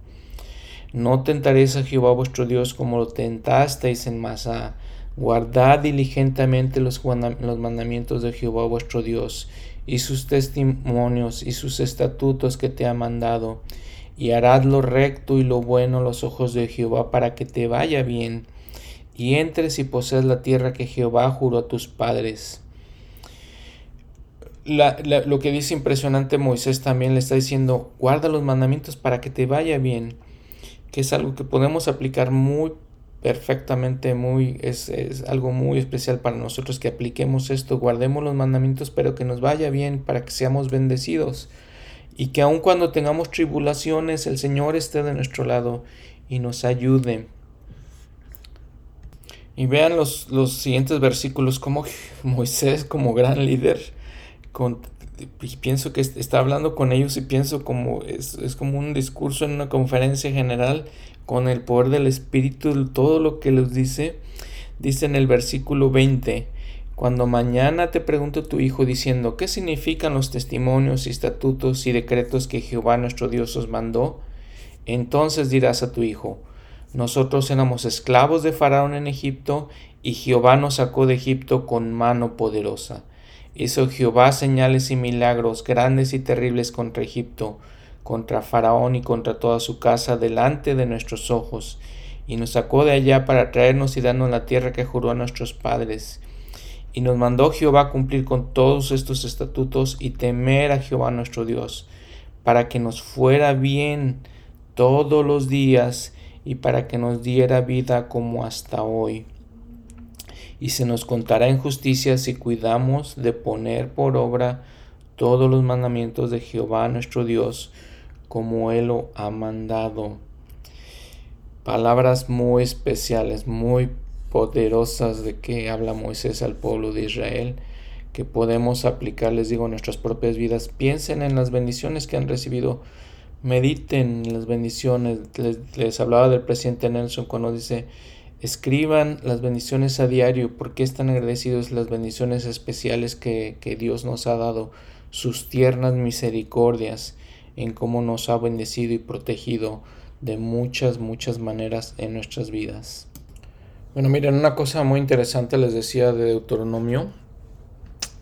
No tentaréis a Jehová vuestro Dios como lo tentasteis en Masá. Guardad diligentemente los, los mandamientos de Jehová vuestro Dios, y sus testimonios y sus estatutos que te ha mandado y harás lo recto y lo bueno a los ojos de Jehová para que te vaya bien y entres y poseas la tierra que Jehová juró a tus padres. lo que dice impresionante Moisés también le está diciendo, guarda los mandamientos para que te vaya bien, que es algo que podemos aplicar muy perfectamente, muy, es, es algo muy especial para nosotros que apliquemos esto, guardemos los mandamientos, pero que nos vaya bien para que seamos bendecidos y que aun cuando tengamos tribulaciones, el Señor esté de nuestro lado y nos ayude. Y vean los, los siguientes versículos, como Moisés como gran líder, con, y pienso que está hablando con ellos y pienso como es, es como un discurso en una conferencia general con el poder del Espíritu, todo lo que les dice, dice en el versículo 20, cuando mañana te pregunto tu hijo diciendo, ¿qué significan los testimonios y estatutos y decretos que Jehová nuestro Dios os mandó? Entonces dirás a tu hijo, nosotros éramos esclavos de Faraón en Egipto, y Jehová nos sacó de Egipto con mano poderosa. Hizo Jehová señales y milagros grandes y terribles contra Egipto, contra Faraón y contra toda su casa delante de nuestros ojos, y nos sacó de allá para traernos y darnos la tierra que juró a nuestros padres y nos mandó Jehová cumplir con todos estos estatutos y temer a Jehová nuestro Dios, para que nos fuera bien todos los días y para que nos diera vida como hasta hoy. Y se nos contará en justicia si cuidamos de poner por obra todos los mandamientos de Jehová nuestro Dios, como Él lo ha mandado. Palabras muy especiales, muy poderosas de que habla Moisés al pueblo de Israel que podemos aplicar, les digo, en nuestras propias vidas. Piensen en las bendiciones que han recibido, mediten en las bendiciones. Les, hablaba del presidente Nelson cuando dice, escriban las bendiciones a diario, porque están agradecidos las bendiciones especiales que, que Dios nos ha dado, sus tiernas misericordias, en cómo nos ha bendecido y protegido de muchas, muchas maneras en nuestras vidas. Bueno, miren, una cosa muy interesante les decía de Deuteronomio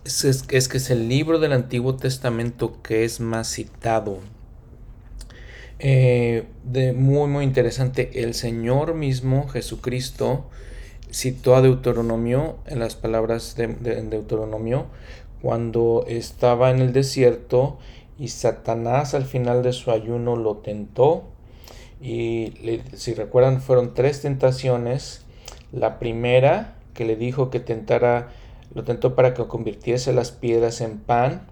es, que es el libro del Antiguo Testamento que es más citado. Eh, de muy, muy interesante. El Señor mismo, Jesucristo, citó a Deuteronomio en las palabras de, Deuteronomio cuando estaba en el desierto y Satanás al final de su ayuno lo tentó. Y si recuerdan, fueron tres tentaciones la primera que le dijo que tentara, lo tentó para que convirtiese las piedras en pan.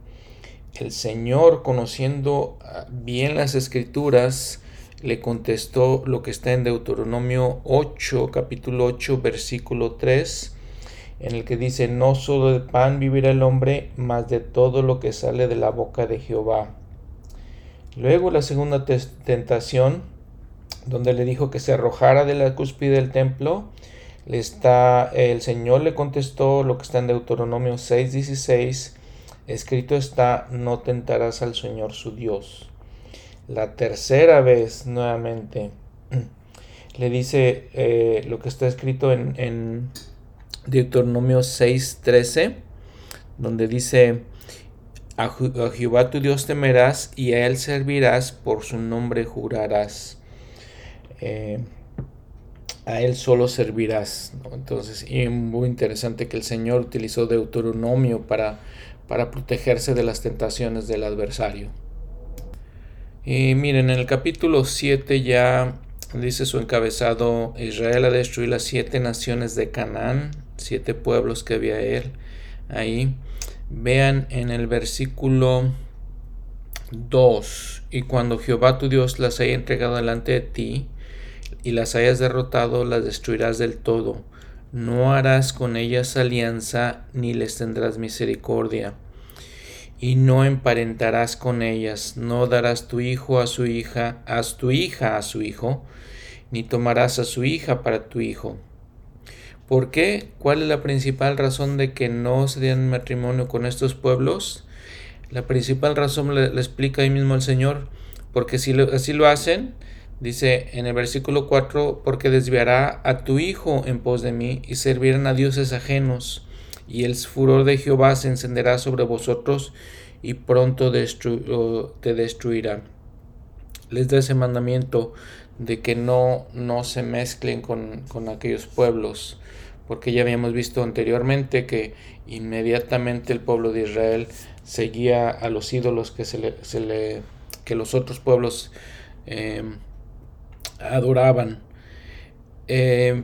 El Señor, conociendo ah, bien las escrituras, le contestó lo que está en Deuteronomio 8, capítulo 8, versículo 3, en el que dice, no solo de pan vivirá el hombre, mas de todo lo que sale de la boca de Jehová. Luego la segunda tentación, donde le dijo que se arrojara de la cúspide del templo, está, el Señor le contestó lo que está en Deuteronomio 6:16, escrito está, no tentarás al Señor su Dios. la tercera vez nuevamente. Le dice eh, lo que está escrito en Deuteronomio 6:13, donde dice, a, Jehová tu Dios temerás y a él servirás, por su nombre jurarás. Eh, a él solo servirás. Entonces, y muy interesante que el Señor utilizó Deuteronomio para, para protegerse de las tentaciones del adversario. Y miren, en el capítulo 7 ya dice su encabezado, Israel ha destruido las siete naciones de Canaán, siete pueblos que había él ahí. Vean en el versículo 2, y cuando Jehová tu Dios las haya entregado delante de ti, y las hayas derrotado, las destruirás del todo. No harás con ellas alianza, ni les tendrás misericordia. Y no emparentarás con ellas, no darás tu hijo a su hija, haz tu hija a su hijo, ni tomarás a su hija para tu hijo. ¿Por qué? ¿Cuál es la principal razón de que no se den matrimonio con estos pueblos? La principal razón le, explica ahí mismo el Señor, porque si así lo hacen, Dice en el versículo 4, porque desviará a tu hijo en pos de mí y servirán a dioses ajenos, y el furor de Jehová se encenderá sobre vosotros y pronto te destruirá. Les da ese mandamiento de que no, no se mezclen con, aquellos pueblos, porque ya habíamos visto anteriormente que inmediatamente el pueblo de Israel seguía a los ídolos que, se le, se le, que los otros pueblos eh, adoraban. Eh,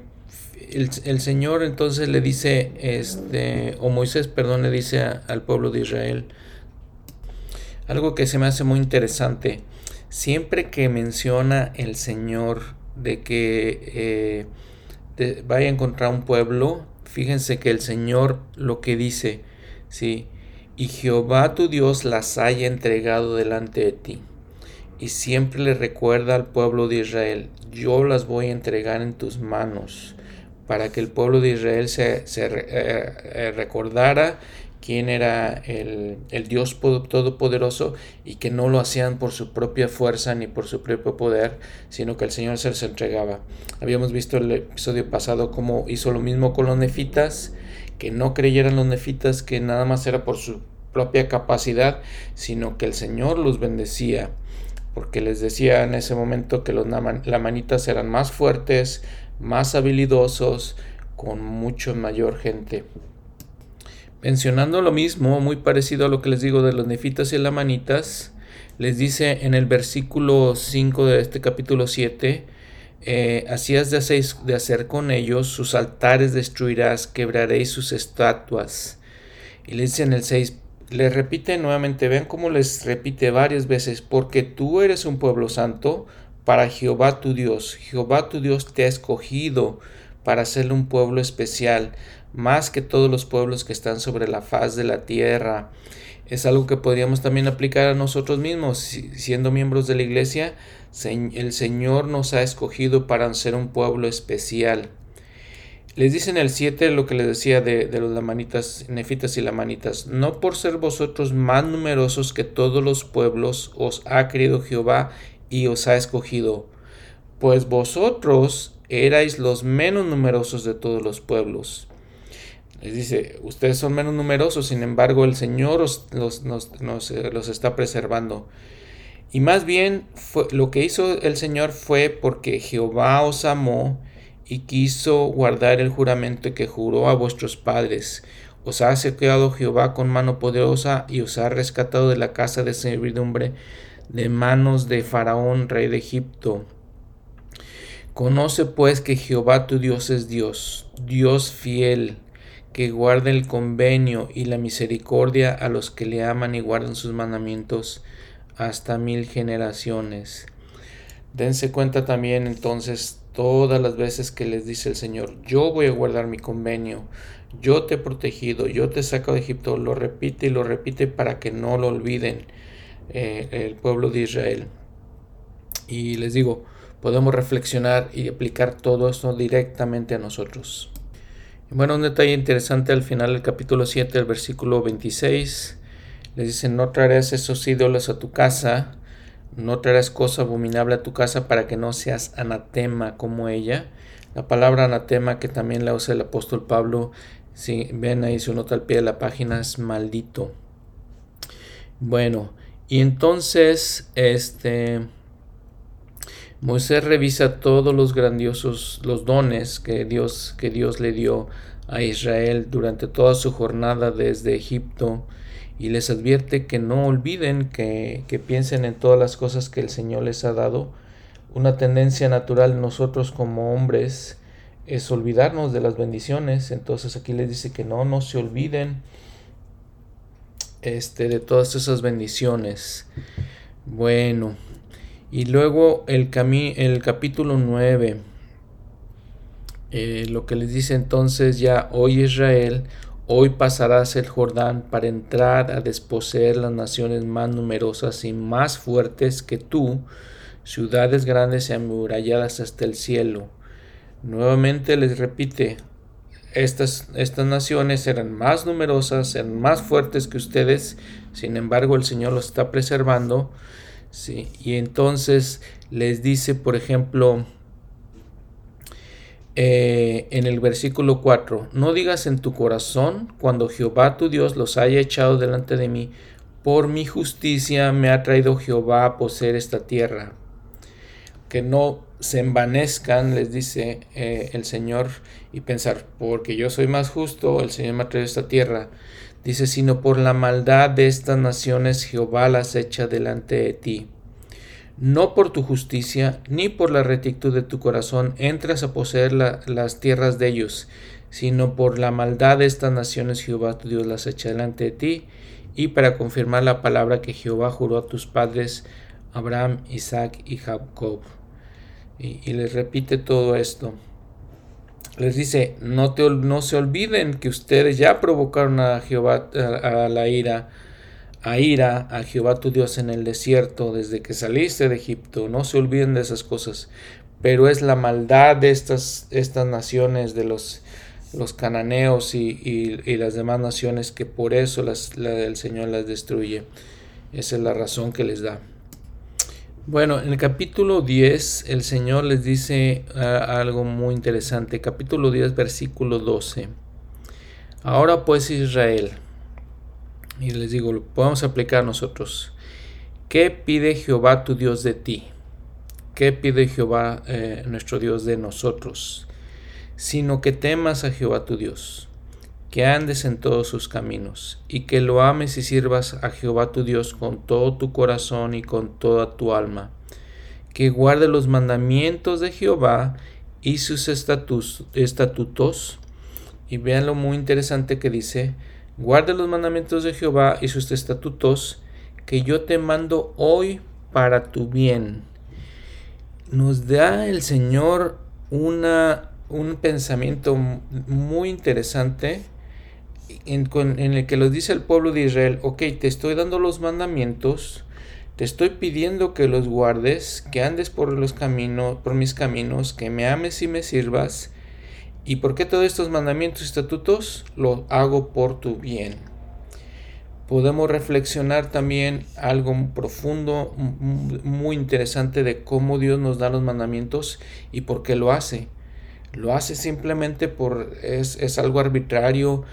el, Señor entonces le dice, este, o Moisés, perdón, le dice al pueblo de Israel, algo que se me hace muy interesante. Siempre que menciona el Señor de que eh, vaya a encontrar un pueblo, fíjense que el Señor lo que dice, sí, y Jehová tu Dios las haya entregado delante de ti y siempre le recuerda al pueblo de Israel, yo las voy a entregar en tus manos, para que el pueblo de Israel se, eh, eh, recordara quién era el, el, Dios Todopoderoso y que no lo hacían por su propia fuerza ni por su propio poder, sino que el Señor se les entregaba. Habíamos visto el episodio pasado cómo hizo lo mismo con los nefitas, que no creyeran los nefitas que nada más era por su propia capacidad, sino que el Señor los bendecía porque les decía en ese momento que los lamanitas eran más fuertes, más habilidosos, con mucho mayor gente. Mencionando lo mismo, muy parecido a lo que les digo de los nefitas y lamanitas, les dice en el versículo 5 de este capítulo 7, eh, así has de hacer, de hacer con ellos, sus altares destruirás, quebraréis sus estatuas. Y les dice en el 6, les repite nuevamente, vean cómo les repite varias veces, porque tú eres un pueblo santo para Jehová tu Dios. Jehová tu Dios te ha escogido para ser un pueblo especial, más que todos los pueblos que están sobre la faz de la tierra. Es algo que podríamos también aplicar a nosotros mismos, siendo miembros de la iglesia. El Señor nos ha escogido para ser un pueblo especial. Les dice en el 7 lo que les decía de, los lamanitas, nefitas y lamanitas. No por ser vosotros más numerosos que todos los pueblos os ha querido Jehová y os ha escogido, pues vosotros erais los menos numerosos de todos los pueblos. Les dice, ustedes son menos numerosos, sin embargo el Señor los, eh, los está preservando. Y más bien fue, lo que hizo el Señor fue porque Jehová os amó y quiso guardar el juramento que juró a vuestros padres. Os ha saqueado Jehová con mano poderosa y os ha rescatado de la casa de servidumbre de manos de Faraón, rey de Egipto. Conoce pues que Jehová tu Dios es Dios, Dios fiel, que guarda el convenio y la misericordia a los que le aman y guardan sus mandamientos hasta mil generaciones. Dense cuenta también entonces todas las veces que les dice el Señor, yo voy a guardar mi convenio, yo te he protegido, yo te he sacado de Egipto, lo repite y lo repite para que no lo olviden eh, el pueblo de Israel. Y les digo, podemos reflexionar y aplicar todo esto directamente a nosotros. Bueno, un detalle interesante al final del capítulo 7, el versículo 26, les dice, no traerás esos ídolos a tu casa, no traerás cosa abominable a tu casa para que no seas anatema como ella. La palabra anatema que también la usa el apóstol Pablo, si ven ahí su nota al pie de la página, es maldito. Bueno, y entonces este Moisés revisa todos los grandiosos los dones que Dios que Dios le dio a Israel durante toda su jornada desde Egipto y les advierte que no olviden que, que piensen en todas las cosas que el Señor les ha dado. Una tendencia natural nosotros como hombres es olvidarnos de las bendiciones. Entonces aquí les dice que no, no se olviden este, de todas esas bendiciones. Bueno, y luego el, el capítulo 9, eh, lo que les dice entonces ya, hoy Israel, hoy pasarás el Jordán para entrar a desposeer las naciones más numerosas y más fuertes que tú, ciudades grandes y amuralladas hasta el cielo. Nuevamente les repite, estas, estas naciones eran más numerosas, eran más fuertes que ustedes, sin embargo el Señor los está preservando ¿sí? Y entonces les dice, por ejemplo, eh, en el versículo 4, no digas en tu corazón, cuando Jehová tu Dios los haya echado delante de mí, por mi justicia me ha traído Jehová a poseer esta tierra. Que no se envanezcan, les dice eh, el Señor, y pensar, porque yo soy más justo, el Señor me ha traído esta tierra. Dice, sino por la maldad de estas naciones Jehová las echa delante de ti. No por tu justicia, ni por la rectitud de tu corazón entras a poseer las tierras de ellos, sino por la maldad de estas naciones Jehová tu Dios las echa delante de ti, y para confirmar la palabra que Jehová juró a tus padres, Abraham, Isaac y Jacob. Y, y les repite todo esto les dice, no, te, no se olviden que ustedes ya provocaron a Jehová, a, la ira, a ira a Jehová tu Dios en el desierto desde que saliste de Egipto. No se olviden de esas cosas. Pero es la maldad de estas, estas naciones, de los, los cananeos y, las demás naciones, que por eso las, el Señor las destruye. Esa es la razón que les da. Bueno, en el capítulo 10 el Señor les dice ah, algo muy interesante. Capítulo 10, versículo 12. Ahora pues Israel, y les digo, lo podemos aplicar nosotros. ¿Qué pide Jehová tu Dios de ti? ¿Qué pide Jehová eh, nuestro Dios de nosotros? Sino que temas a Jehová tu Dios que andes en todos sus caminos, y que lo ames y sirvas a Jehová tu Dios con todo tu corazón y con toda tu alma, que guarde los mandamientos de Jehová y sus estatutos, y vean lo muy interesante que dice, guarde los mandamientos de Jehová y sus estatutos, que yo te mando hoy para tu bien. Nos da el Señor una, un pensamiento muy interesante en, el que los dice el pueblo de Israel, ok, te estoy dando los mandamientos, te estoy pidiendo que los guardes, que andes por los caminos, por mis caminos, que me ames y me sirvas. ¿Y por qué todos estos mandamientos y estatutos? Los hago por tu bien. Podemos reflexionar también algo profundo, muy interesante de cómo Dios nos da los mandamientos y por qué lo hace. Lo hace simplemente por es, es algo arbitrario,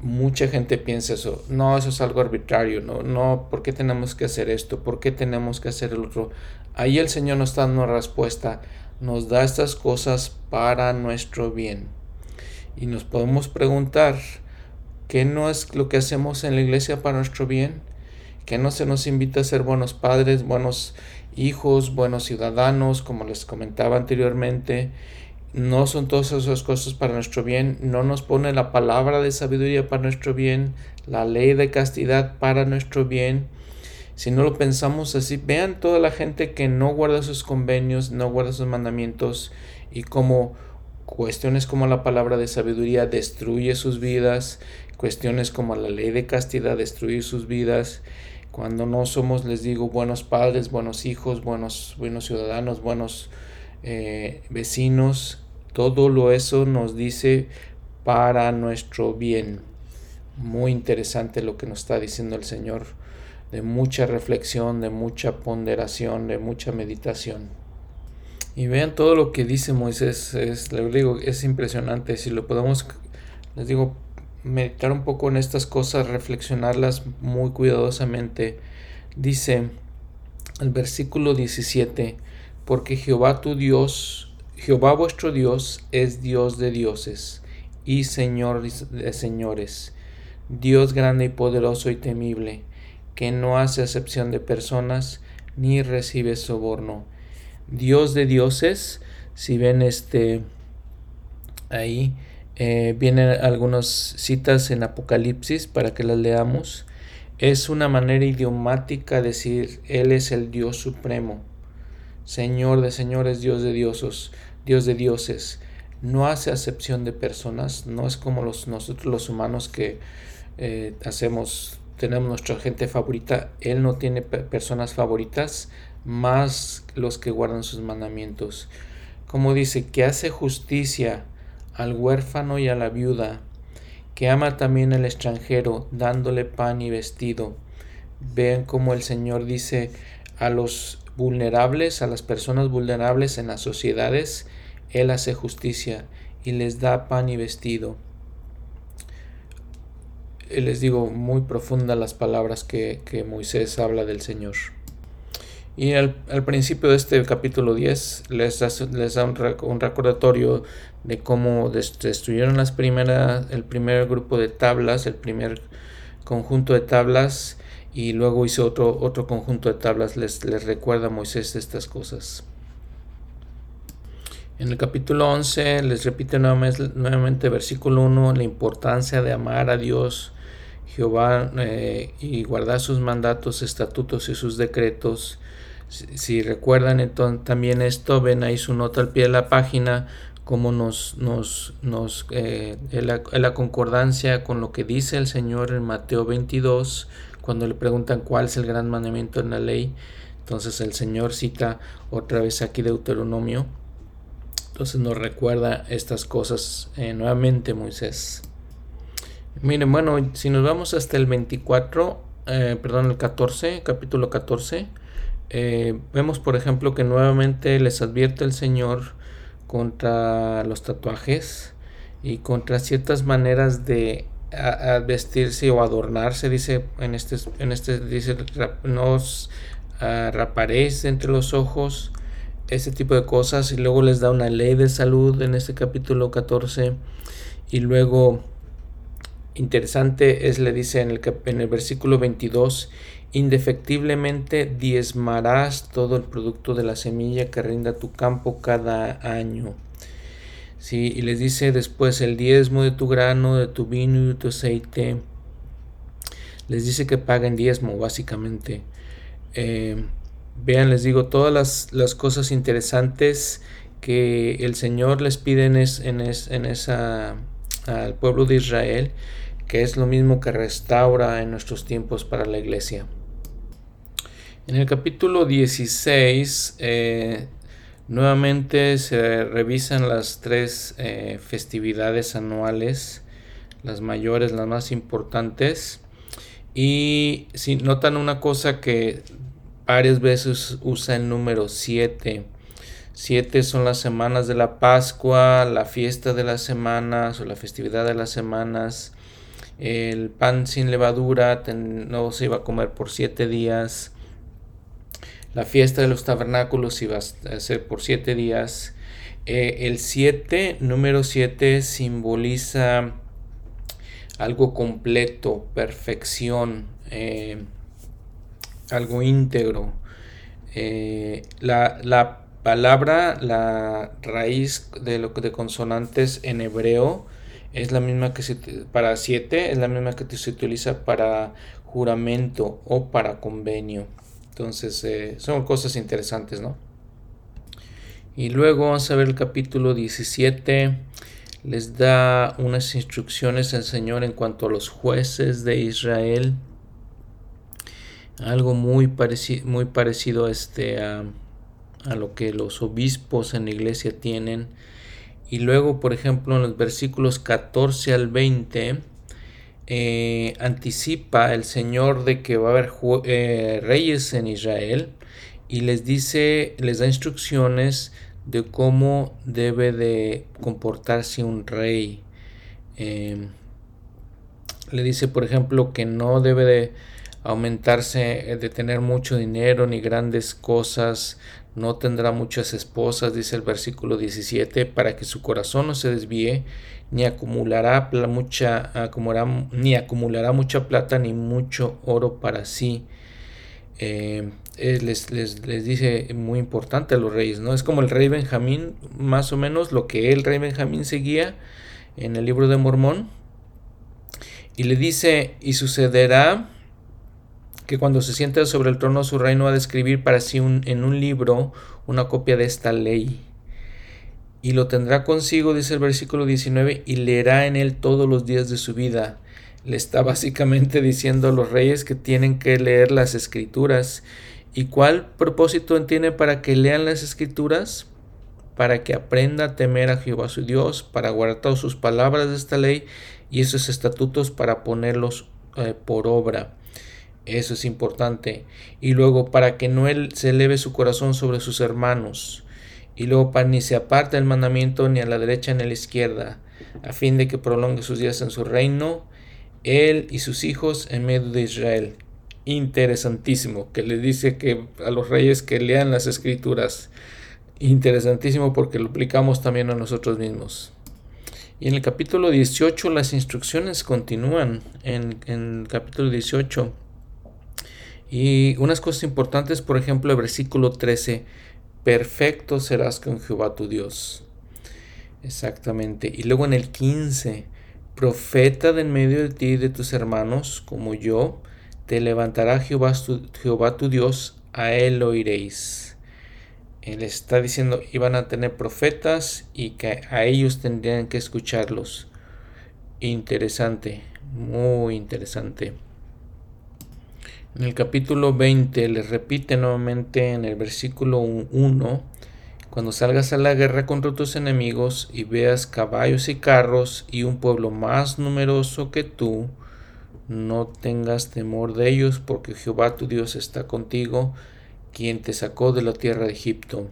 mucha gente piensa eso, no, eso es algo arbitrario, no, no, ¿por qué tenemos que hacer esto? ¿Por qué tenemos que hacer el otro? Ahí el Señor nos está dando una respuesta, nos da estas cosas para nuestro bien. Y nos podemos preguntar, ¿qué no es lo que hacemos en la iglesia para nuestro bien? ¿Qué no se nos invita a ser buenos padres, buenos hijos, buenos ciudadanos, como les comentaba anteriormente? No son todas esas cosas para nuestro bien, no nos pone la palabra de sabiduría para nuestro bien, la ley de castidad para nuestro bien. Si no lo pensamos así, vean toda la gente que no guarda sus convenios, no guarda sus mandamientos y como cuestiones como la palabra de sabiduría destruye sus vidas, cuestiones como la ley de castidad destruye sus vidas. Cuando no somos, les digo, buenos padres, buenos hijos, buenos, buenos ciudadanos, buenos eh, vecinos, todo lo eso nos dice para nuestro bien. Muy interesante lo que nos está diciendo el Señor de mucha reflexión, de mucha ponderación, de mucha meditación. Y vean todo lo que dice Moisés, es, les digo, es impresionante. Si lo podemos, les digo, meditar un poco en estas cosas, reflexionarlas muy cuidadosamente. Dice el versículo 17, porque Jehová tu Dios, Jehová vuestro Dios es Dios de dioses y Señor de señores, Dios grande y poderoso y temible, que no hace acepción de personas ni recibe soborno. Dios de dioses, si ven este ahí, eh, vienen algunas citas en Apocalipsis para que las leamos. Es una manera idiomática de decir Él es el Dios supremo, Señor de señores, Dios de dioses, Dios de dioses. No hace acepción de personas, no es como los, nosotros los humanos que eh, hacemos, tenemos nuestra gente favorita. Él no tiene personas favoritas, más los que guardan sus mandamientos. Como dice, que hace justicia al huérfano y a la viuda, que ama también al extranjero, dándole pan y vestido. Vean cómo el Señor dice a los vulnerables, a las personas vulnerables en las sociedades, Él hace justicia y les da pan y vestido. Les digo, muy profundas las palabras que, que Moisés habla del Señor. Y al, principio de este capítulo 10 les da, les da un, recordatorio de cómo destruyeron las primeras, el primer grupo de tablas, el primer conjunto de tablas, y luego hizo otro, otro conjunto de tablas. Les, les recuerda a Moisés estas cosas. En el capítulo 11 les repite nuevamente, nuevamente versículo 1 la importancia de amar a Dios, Jehová, eh, y guardar sus mandatos, estatutos y sus decretos si, recuerdan entonces, también esto, ven ahí su nota al pie de la página, como nos, nos, nos eh, la, la, concordancia con lo que dice el Señor en Mateo 22, cuando le preguntan cuál es el gran mandamiento en la ley. Entonces el Señor cita otra vez aquí Deuteronomio. Entonces nos recuerda estas cosas eh, nuevamente Moisés. Miren, bueno, si nos vamos hasta el 24, eh, perdón, el 14, capítulo 14. Eh, vemos, por ejemplo, que nuevamente les advierte el Señor contra los tatuajes y contra ciertas maneras de vestirse o adornarse. Dice en este, en este dice, no os raparéis entre los ojos, ese tipo de cosas. Y luego les da una ley de salud en este capítulo 14. Y luego, interesante es, le dice en el, en el versículo 22 Indefectiblemente diezmarás todo el producto de la semilla que rinda tu campo cada año. Sí, y les dice después el diezmo de tu grano, de tu vino y de tu aceite. Les dice que paguen diezmo, básicamente. Eh, vean, les digo, todas las, las, cosas interesantes que el Señor les pide en, en, en esa, al pueblo de Israel, que es lo mismo que restaura en nuestros tiempos para la iglesia. En el capítulo 16 eh, nuevamente se revisan las tres eh, festividades anuales, las mayores, las más importantes. Y si notan una cosa que varias veces usa el número 7. 7 son las semanas de la Pascua, la fiesta de las semanas o la festividad de las semanas. El pan sin levadura no se iba a comer por 7 días. La fiesta de los tabernáculos iba a ser por siete días. Eh, el 7, número 7, simboliza algo completo, perfección, eh, algo íntegro. Eh, la, palabra, la raíz de lo de consonantes en hebreo es la misma que se, para 7, es la misma que se utiliza para juramento o para convenio. Entonces, eh, son cosas interesantes, ¿no? Y luego vamos a ver el capítulo 17. Les da unas instrucciones al Señor en cuanto a los jueces de Israel. Algo muy, muy parecido este, a, a lo que los obispos en la iglesia tienen. Y luego, por ejemplo, en los versículos 14 al 20, eh, anticipa el Señor de que va a haber eh, reyes en Israel y les dice, les da instrucciones de cómo debe de comportarse un rey. Em, le dice, por ejemplo, que no debe de aumentarse, eh, de tener mucho dinero ni grandes cosas, no tendrá muchas esposas, dice el versículo 17, para que su corazón no se desvíe, ni acumulará mucha, ni acumulará mucha plata ni mucho oro para sí. Eh, les, les, dice muy importante a los reyes, ¿no? Es como el rey Benjamín, más o menos lo que el rey Benjamín seguía en el libro de Mormón. Y le dice, y sucederá que cuando se siente sobre el trono su reino ha de escribir para sí en un libro una copia de esta ley. Y lo tendrá consigo, dice el versículo 19, y leerá en él todos los días de su vida. Le está básicamente diciendo a los reyes que tienen que leer las escrituras ¿Y cuál propósito tiene para que lean las escrituras? Para que aprenda a temer a Jehová su Dios, para guardar todas sus palabras de esta ley y esos estatutos para ponerlos eh, por obra. Eso es importante. Y luego para que no él se eleve su corazón sobre sus hermanos. Y luego para ni se aparte del mandamiento ni a la derecha ni a la izquierda, a fin de que prolongue sus días en su reino, él y sus hijos en medio de Israel interesantísimo, que le dice que a los reyes que lean las escrituras. Interesantísimo porque lo aplicamos también a nosotros mismos. Y en el capítulo 18 las instrucciones continúan en, en el capítulo 18. Y unas cosas importantes, por ejemplo, el versículo 13, perfecto serás con Jehová tu Dios. Exactamente. Y luego en el 15, profeta de en medio de ti y de tus hermanos, como yo, te levantará Jehová tu, Jehová tu Dios, a él oiréis. Él está diciendo, iban a tener profetas y que a ellos tendrían que escucharlos. Interesante, muy interesante. En el capítulo 20 les repite nuevamente en el versículo 1, cuando salgas a la guerra contra tus enemigos y veas caballos y carros y un pueblo más numeroso que tú, no tengas temor de ellos, porque Jehová tu Dios está contigo, quien te sacó de la tierra de Egipto.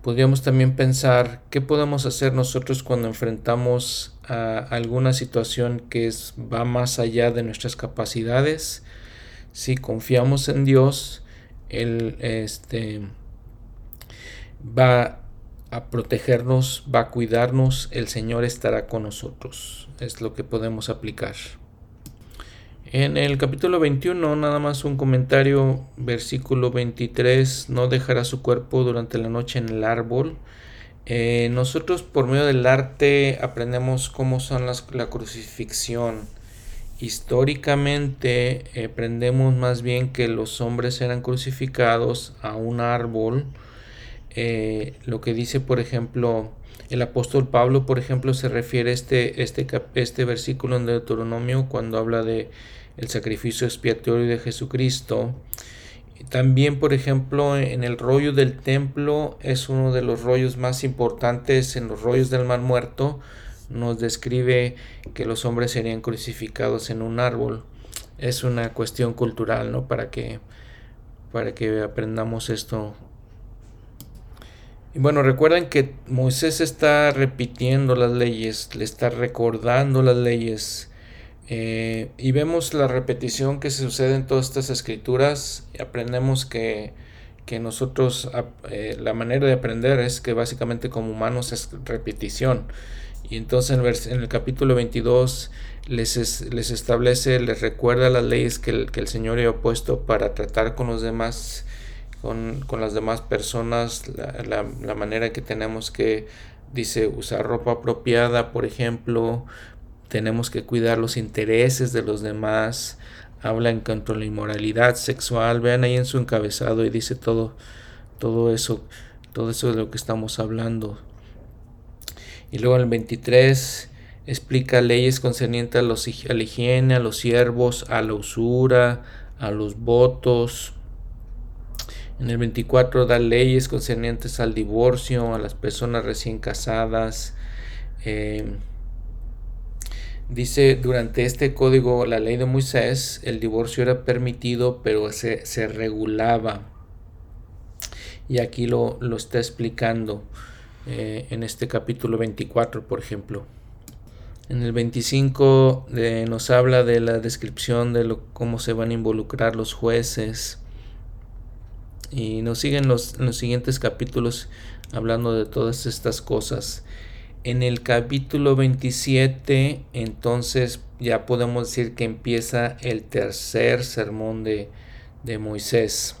Podríamos también pensar qué podemos hacer nosotros cuando enfrentamos a alguna situación que es, va más allá de nuestras capacidades. Si confiamos en Dios, Él este, va a protegernos, va a cuidarnos, el Señor estará con nosotros. Es lo que podemos aplicar. En el capítulo 21, nada más un comentario, versículo 23, no dejará su cuerpo durante la noche en el árbol. Eh, nosotros por medio del arte aprendemos cómo son las, la crucifixión. Históricamente eh, aprendemos más bien que los hombres eran crucificados a un árbol. Eh, lo que dice, por ejemplo, el apóstol Pablo, por ejemplo, se refiere a este, este, este versículo en Deuteronomio cuando habla de el sacrificio expiatorio de Jesucristo. También, por ejemplo, en el rollo del templo es uno de los rollos más importantes en los rollos del mar muerto. Nos describe que los hombres serían crucificados en un árbol. Es una cuestión cultural, ¿no? Para que, para que aprendamos esto. Y bueno, recuerden que Moisés está repitiendo las leyes, le está recordando las leyes eh, y vemos la repetición que se sucede en todas estas escrituras aprendemos que, nosotros, eh, la manera de aprender es que básicamente como humanos es repetición. Y entonces en el, capítulo 22 les, les establece, les recuerda las leyes que el, que el Señor ha puesto para tratar con los demás, con, las demás personas, la, la manera que tenemos que, dice, usar ropa apropiada, por ejemplo, tenemos que cuidar los intereses de los demás, habla en cuanto a la inmoralidad sexual, vean ahí en su encabezado y dice todo, todo eso, todo eso de lo que estamos hablando. Y luego en el 23 explica leyes concernientes a, los, a la higiene, a los siervos, a la usura, a los votos. En el 24 da leyes concernientes al divorcio, a las personas recién casadas. Eh, Dice, durante este código, la ley de Moisés, el divorcio era permitido, pero se, se regulaba. Y aquí lo, lo está explicando eh, en este capítulo 24, por ejemplo. En el 25 eh, nos habla de la descripción de lo, cómo se van a involucrar los jueces. Y nos siguen los, los siguientes capítulos hablando de todas estas cosas. En el capítulo 27, entonces ya podemos decir que empieza el tercer sermón de, de Moisés.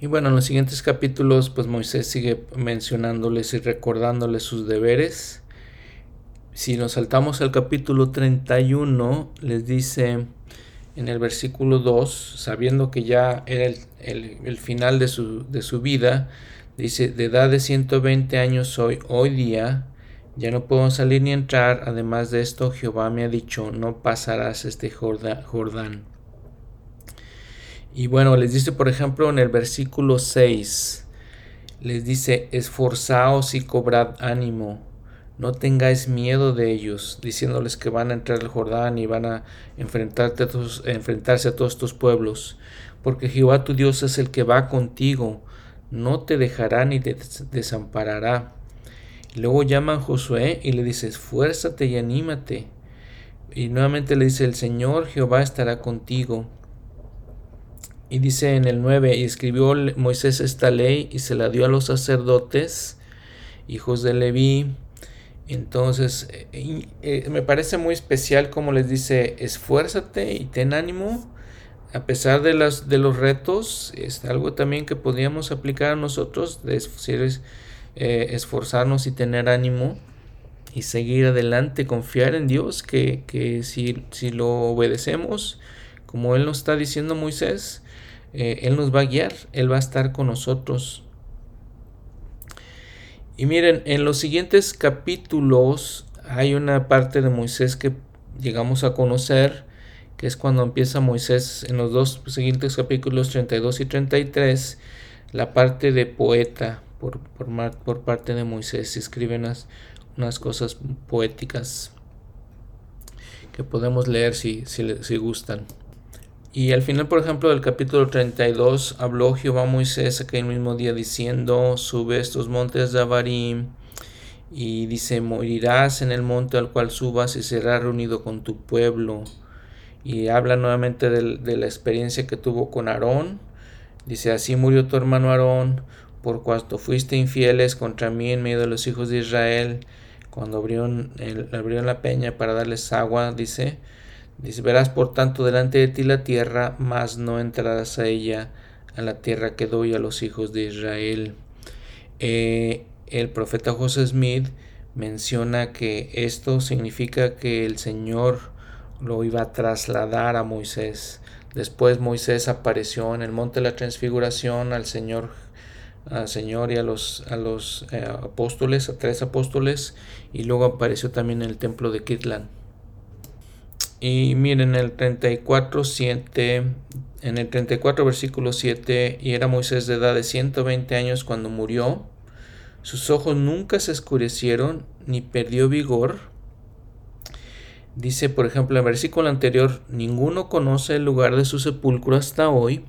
Y bueno, en los siguientes capítulos, pues Moisés sigue mencionándoles y recordándoles sus deberes. Si nos saltamos al capítulo 31, les dice en el versículo 2, sabiendo que ya era el, el final de su, de su vida, Dice, de edad de 120 años soy hoy día, ya no puedo salir ni entrar, además de esto Jehová me ha dicho, no pasarás este Jordán. Y bueno, les dice por ejemplo en el versículo 6, les dice, esforzaos y cobrad ánimo, no tengáis miedo de ellos, diciéndoles que van a entrar al Jordán y van a, a enfrentarse a todos estos pueblos, porque Jehová tu Dios es el que va contigo no te dejará ni te desamparará. luego llaman a Josué y le dice, esfuérzate y anímate. Y nuevamente le dice, el Señor Jehová estará contigo. Y dice en el 9, y escribió Moisés esta ley y se la dio a los sacerdotes, hijos de Leví. Entonces, eh, eh, me parece muy especial como les dice, esfuérzate y ten ánimo a pesar de, las, de los retos, es algo también que podríamos aplicar a nosotros, de eh, esforzarnos y tener ánimo y seguir adelante, confiar en Dios, que, si, si, lo obedecemos, como Él nos está diciendo Moisés, eh, Él nos va a guiar, Él va a estar con nosotros. Y miren, en los siguientes capítulos hay una parte de Moisés que llegamos a conocer, que es cuando empieza Moisés en los dos siguientes capítulos 32 y 33, la parte de poeta por, por, parte de Moisés, escribe unas, unas, cosas poéticas que podemos leer si, si, si gustan. Y al final, por ejemplo, del capítulo 32, habló Jehová a Moisés aquel mismo día diciendo, sube estos montes de Abarim, y dice, morirás en el monte al cual subas y serás reunido con tu pueblo y habla nuevamente de, la experiencia que tuvo con Aarón. Dice, así murió tu hermano Aarón, por cuanto fuiste infieles contra mí en medio de los hijos de Israel, cuando abrieron, el, abrieron la peña para darles agua, dice, dice, verás por tanto delante de ti la tierra, mas no entrarás a ella, a la tierra que doy a los hijos de Israel. Eh, el profeta José Smith menciona que esto significa que el Señor lo iba a trasladar a Moisés. Después Moisés apareció en el monte de la transfiguración al Señor, al Señor y a los, a los eh, apóstoles, a tres apóstoles, y luego apareció también en el templo de Kitlan. Y miren el 34, 7, en el 34 versículo 7, y era Moisés de edad de 120 años cuando murió, sus ojos nunca se oscurecieron ni perdió vigor, Dice, por ejemplo, en el versículo anterior, ninguno conoce el lugar de su sepulcro hasta hoy,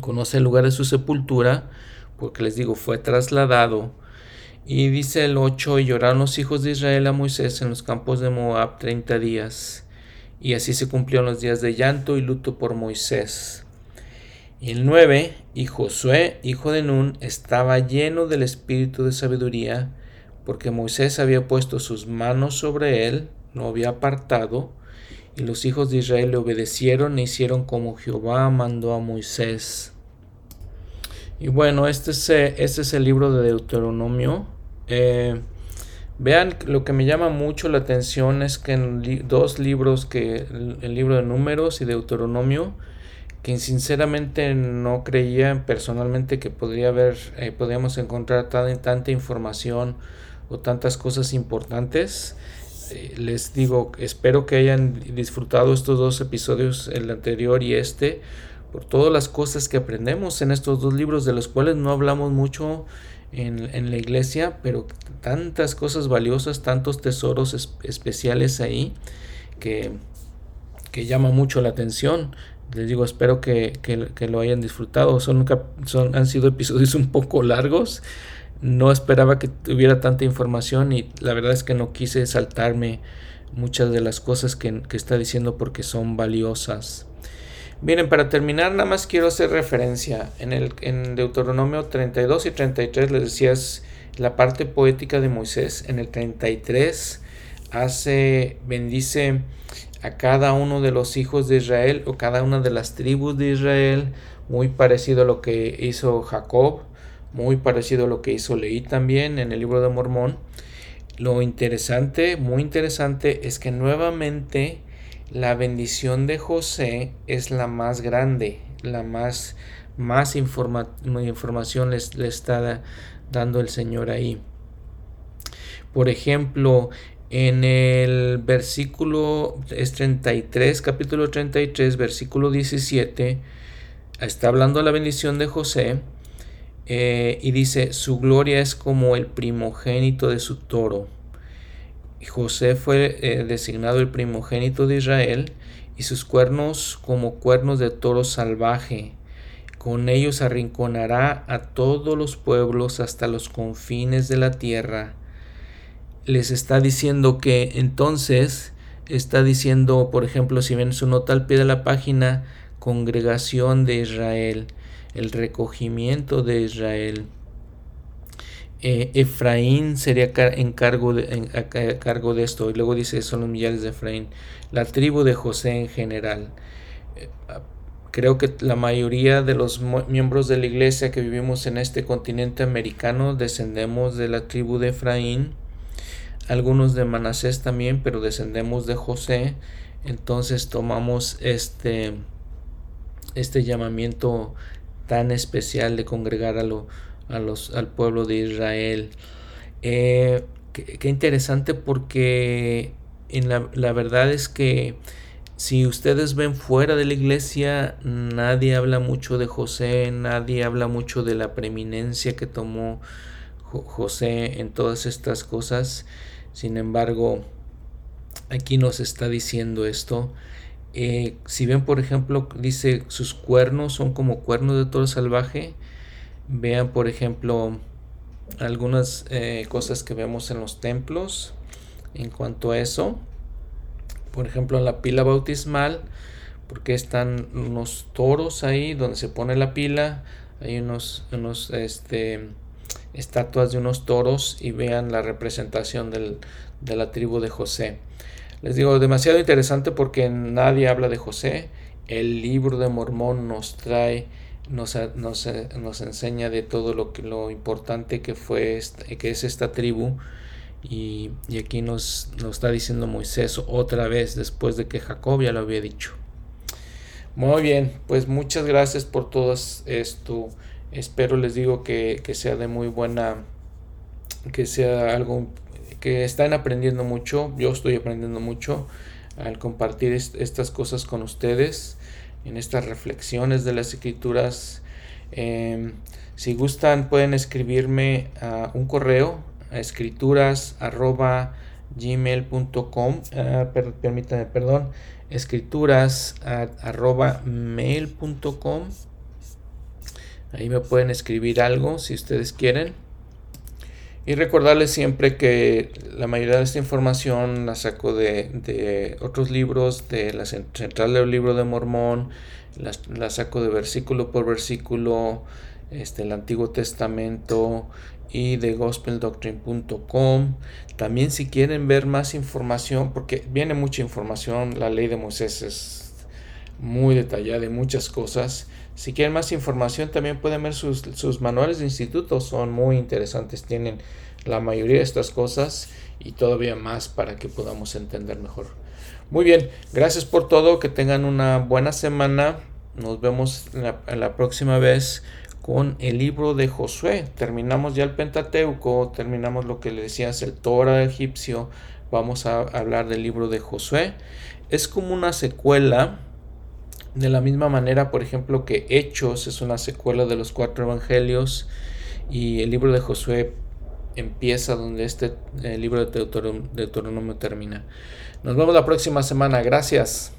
conoce el lugar de su sepultura, porque les digo, fue trasladado. Y dice el 8, y lloraron los hijos de Israel a Moisés en los campos de Moab 30 días. Y así se cumplieron los días de llanto y luto por Moisés. Y el 9, y Josué, hijo de Nun, estaba lleno del espíritu de sabiduría, porque Moisés había puesto sus manos sobre él lo había apartado, y los hijos de Israel le obedecieron e hicieron como Jehová mandó a Moisés. Y bueno, este es, eh, este es el libro de Deuteronomio. Eh, vean, lo que me llama mucho la atención es que en dos libros, que el, libro de números y Deuteronomio, que sinceramente no creía personalmente que podría haber, eh, podríamos encontrar tanta información o tantas cosas importantes. Eh, les digo, espero que hayan disfrutado estos dos episodios, el anterior y este, por todas las cosas que aprendemos en estos dos libros, de los cuales no hablamos mucho en, la iglesia, pero tantas cosas valiosas, tantos tesoros especiales ahí que, que llama mucho la atención. Les digo, espero que, lo hayan disfrutado. Son, son, han sido episodios un poco largos. No esperaba que tuviera tanta información y la verdad es que no quise saltarme muchas de las cosas que, que está diciendo porque son valiosas. Miren, para terminar, nada más quiero hacer referencia. En, el, en Deuteronomio 32 y 33 les decías la parte poética de Moisés. En el 33 hace, bendice a cada uno de los hijos de Israel o cada una de las tribus de Israel, muy parecido a lo que hizo Jacob, muy parecido a lo que hizo Leí también en el libro de Mormón. Lo interesante, muy interesante, es que nuevamente la bendición de José es la más grande, la más, más información le está dando el Señor ahí. Por ejemplo, en el versículo es 33, capítulo 33, versículo 17, está hablando la bendición de José eh, y dice, su gloria es como el primogénito de su toro. José fue eh, designado el primogénito de Israel y sus cuernos como cuernos de toro salvaje. Con ellos arrinconará a todos los pueblos hasta los confines de la tierra. Les está diciendo que entonces está diciendo, por ejemplo, si ven su nota al pie de la página, congregación de Israel, el recogimiento de Israel. Eh, Efraín sería cargo, de, a cargo de esto. Y luego dice, son los millares de Efraín. La tribu de José en general. Eh, creo que la mayoría de los miembros de la iglesia que vivimos en este continente americano descendemos de la tribu de Efraín. Algunos de Manasés también, pero descendemos de José. Entonces tomamos este, este llamamiento tan especial de congregar a lo, a los, al pueblo de Israel. Eh, qué, interesante porque en la, la, verdad es que si ustedes ven fuera de la iglesia, nadie habla mucho de José, nadie habla mucho de la preeminencia que tomó José en todas estas cosas. Sin embargo, aquí nos está diciendo esto. Eh, si ven, por ejemplo, dice sus cuernos son como cuernos de toro salvaje. Vean, por ejemplo, algunas eh, cosas que vemos en los templos en cuanto a eso. Por ejemplo, en la pila bautismal, porque están unos toros ahí donde se pone la pila. Hay unos, unos este, estatuas de unos toros y vean la representación del, de la tribu de José. Les digo, demasiado interesante porque nadie habla de José. El libro de Mormón nos trae nos, nos, nos, enseña de todo lo, que, lo importante que fue que es esta tribu. Y, y, aquí nos, nos está diciendo Moisés otra vez después de que Jacob ya lo había dicho. Muy bien pues muchas gracias por todo esto. Espero les digo que, que sea de muy buena que sea algo están aprendiendo mucho yo estoy aprendiendo mucho al compartir estas cosas con ustedes en estas reflexiones de las escrituras. Em, si gustan pueden escribirme a un correo a escrituras arroba gmail.com ah, permítanme perdón escrituras arroba mail.com ahí me pueden escribir algo si ustedes quieren y recordarles siempre que la mayoría de esta información la saco de, otros libros, de la central del libro de Mormón, la, saco de versículo por versículo, este, el Antiguo Testamento y de gospeldoctrine.com. También si quieren ver más información, porque viene mucha información, la ley de Moisés es muy detallada y muchas cosas. Si quieren más información, también pueden ver sus, sus manuales de instituto, son muy interesantes, tienen la mayoría de estas cosas y todavía más para que podamos entender mejor. Muy bien, gracias por todo, que tengan una buena semana. Nos vemos la, la próxima vez con el libro de Josué. Terminamos ya el Pentateuco, terminamos lo que le decías, el Torah egipcio. Vamos a hablar del libro de Josué. Es como una secuela de la misma manera, por ejemplo, que Hechos es una secuela de los cuatro evangelios y el libro de Josué empieza donde este eh, libro de Deuteronomio termina. Nos vemos la próxima semana. Gracias.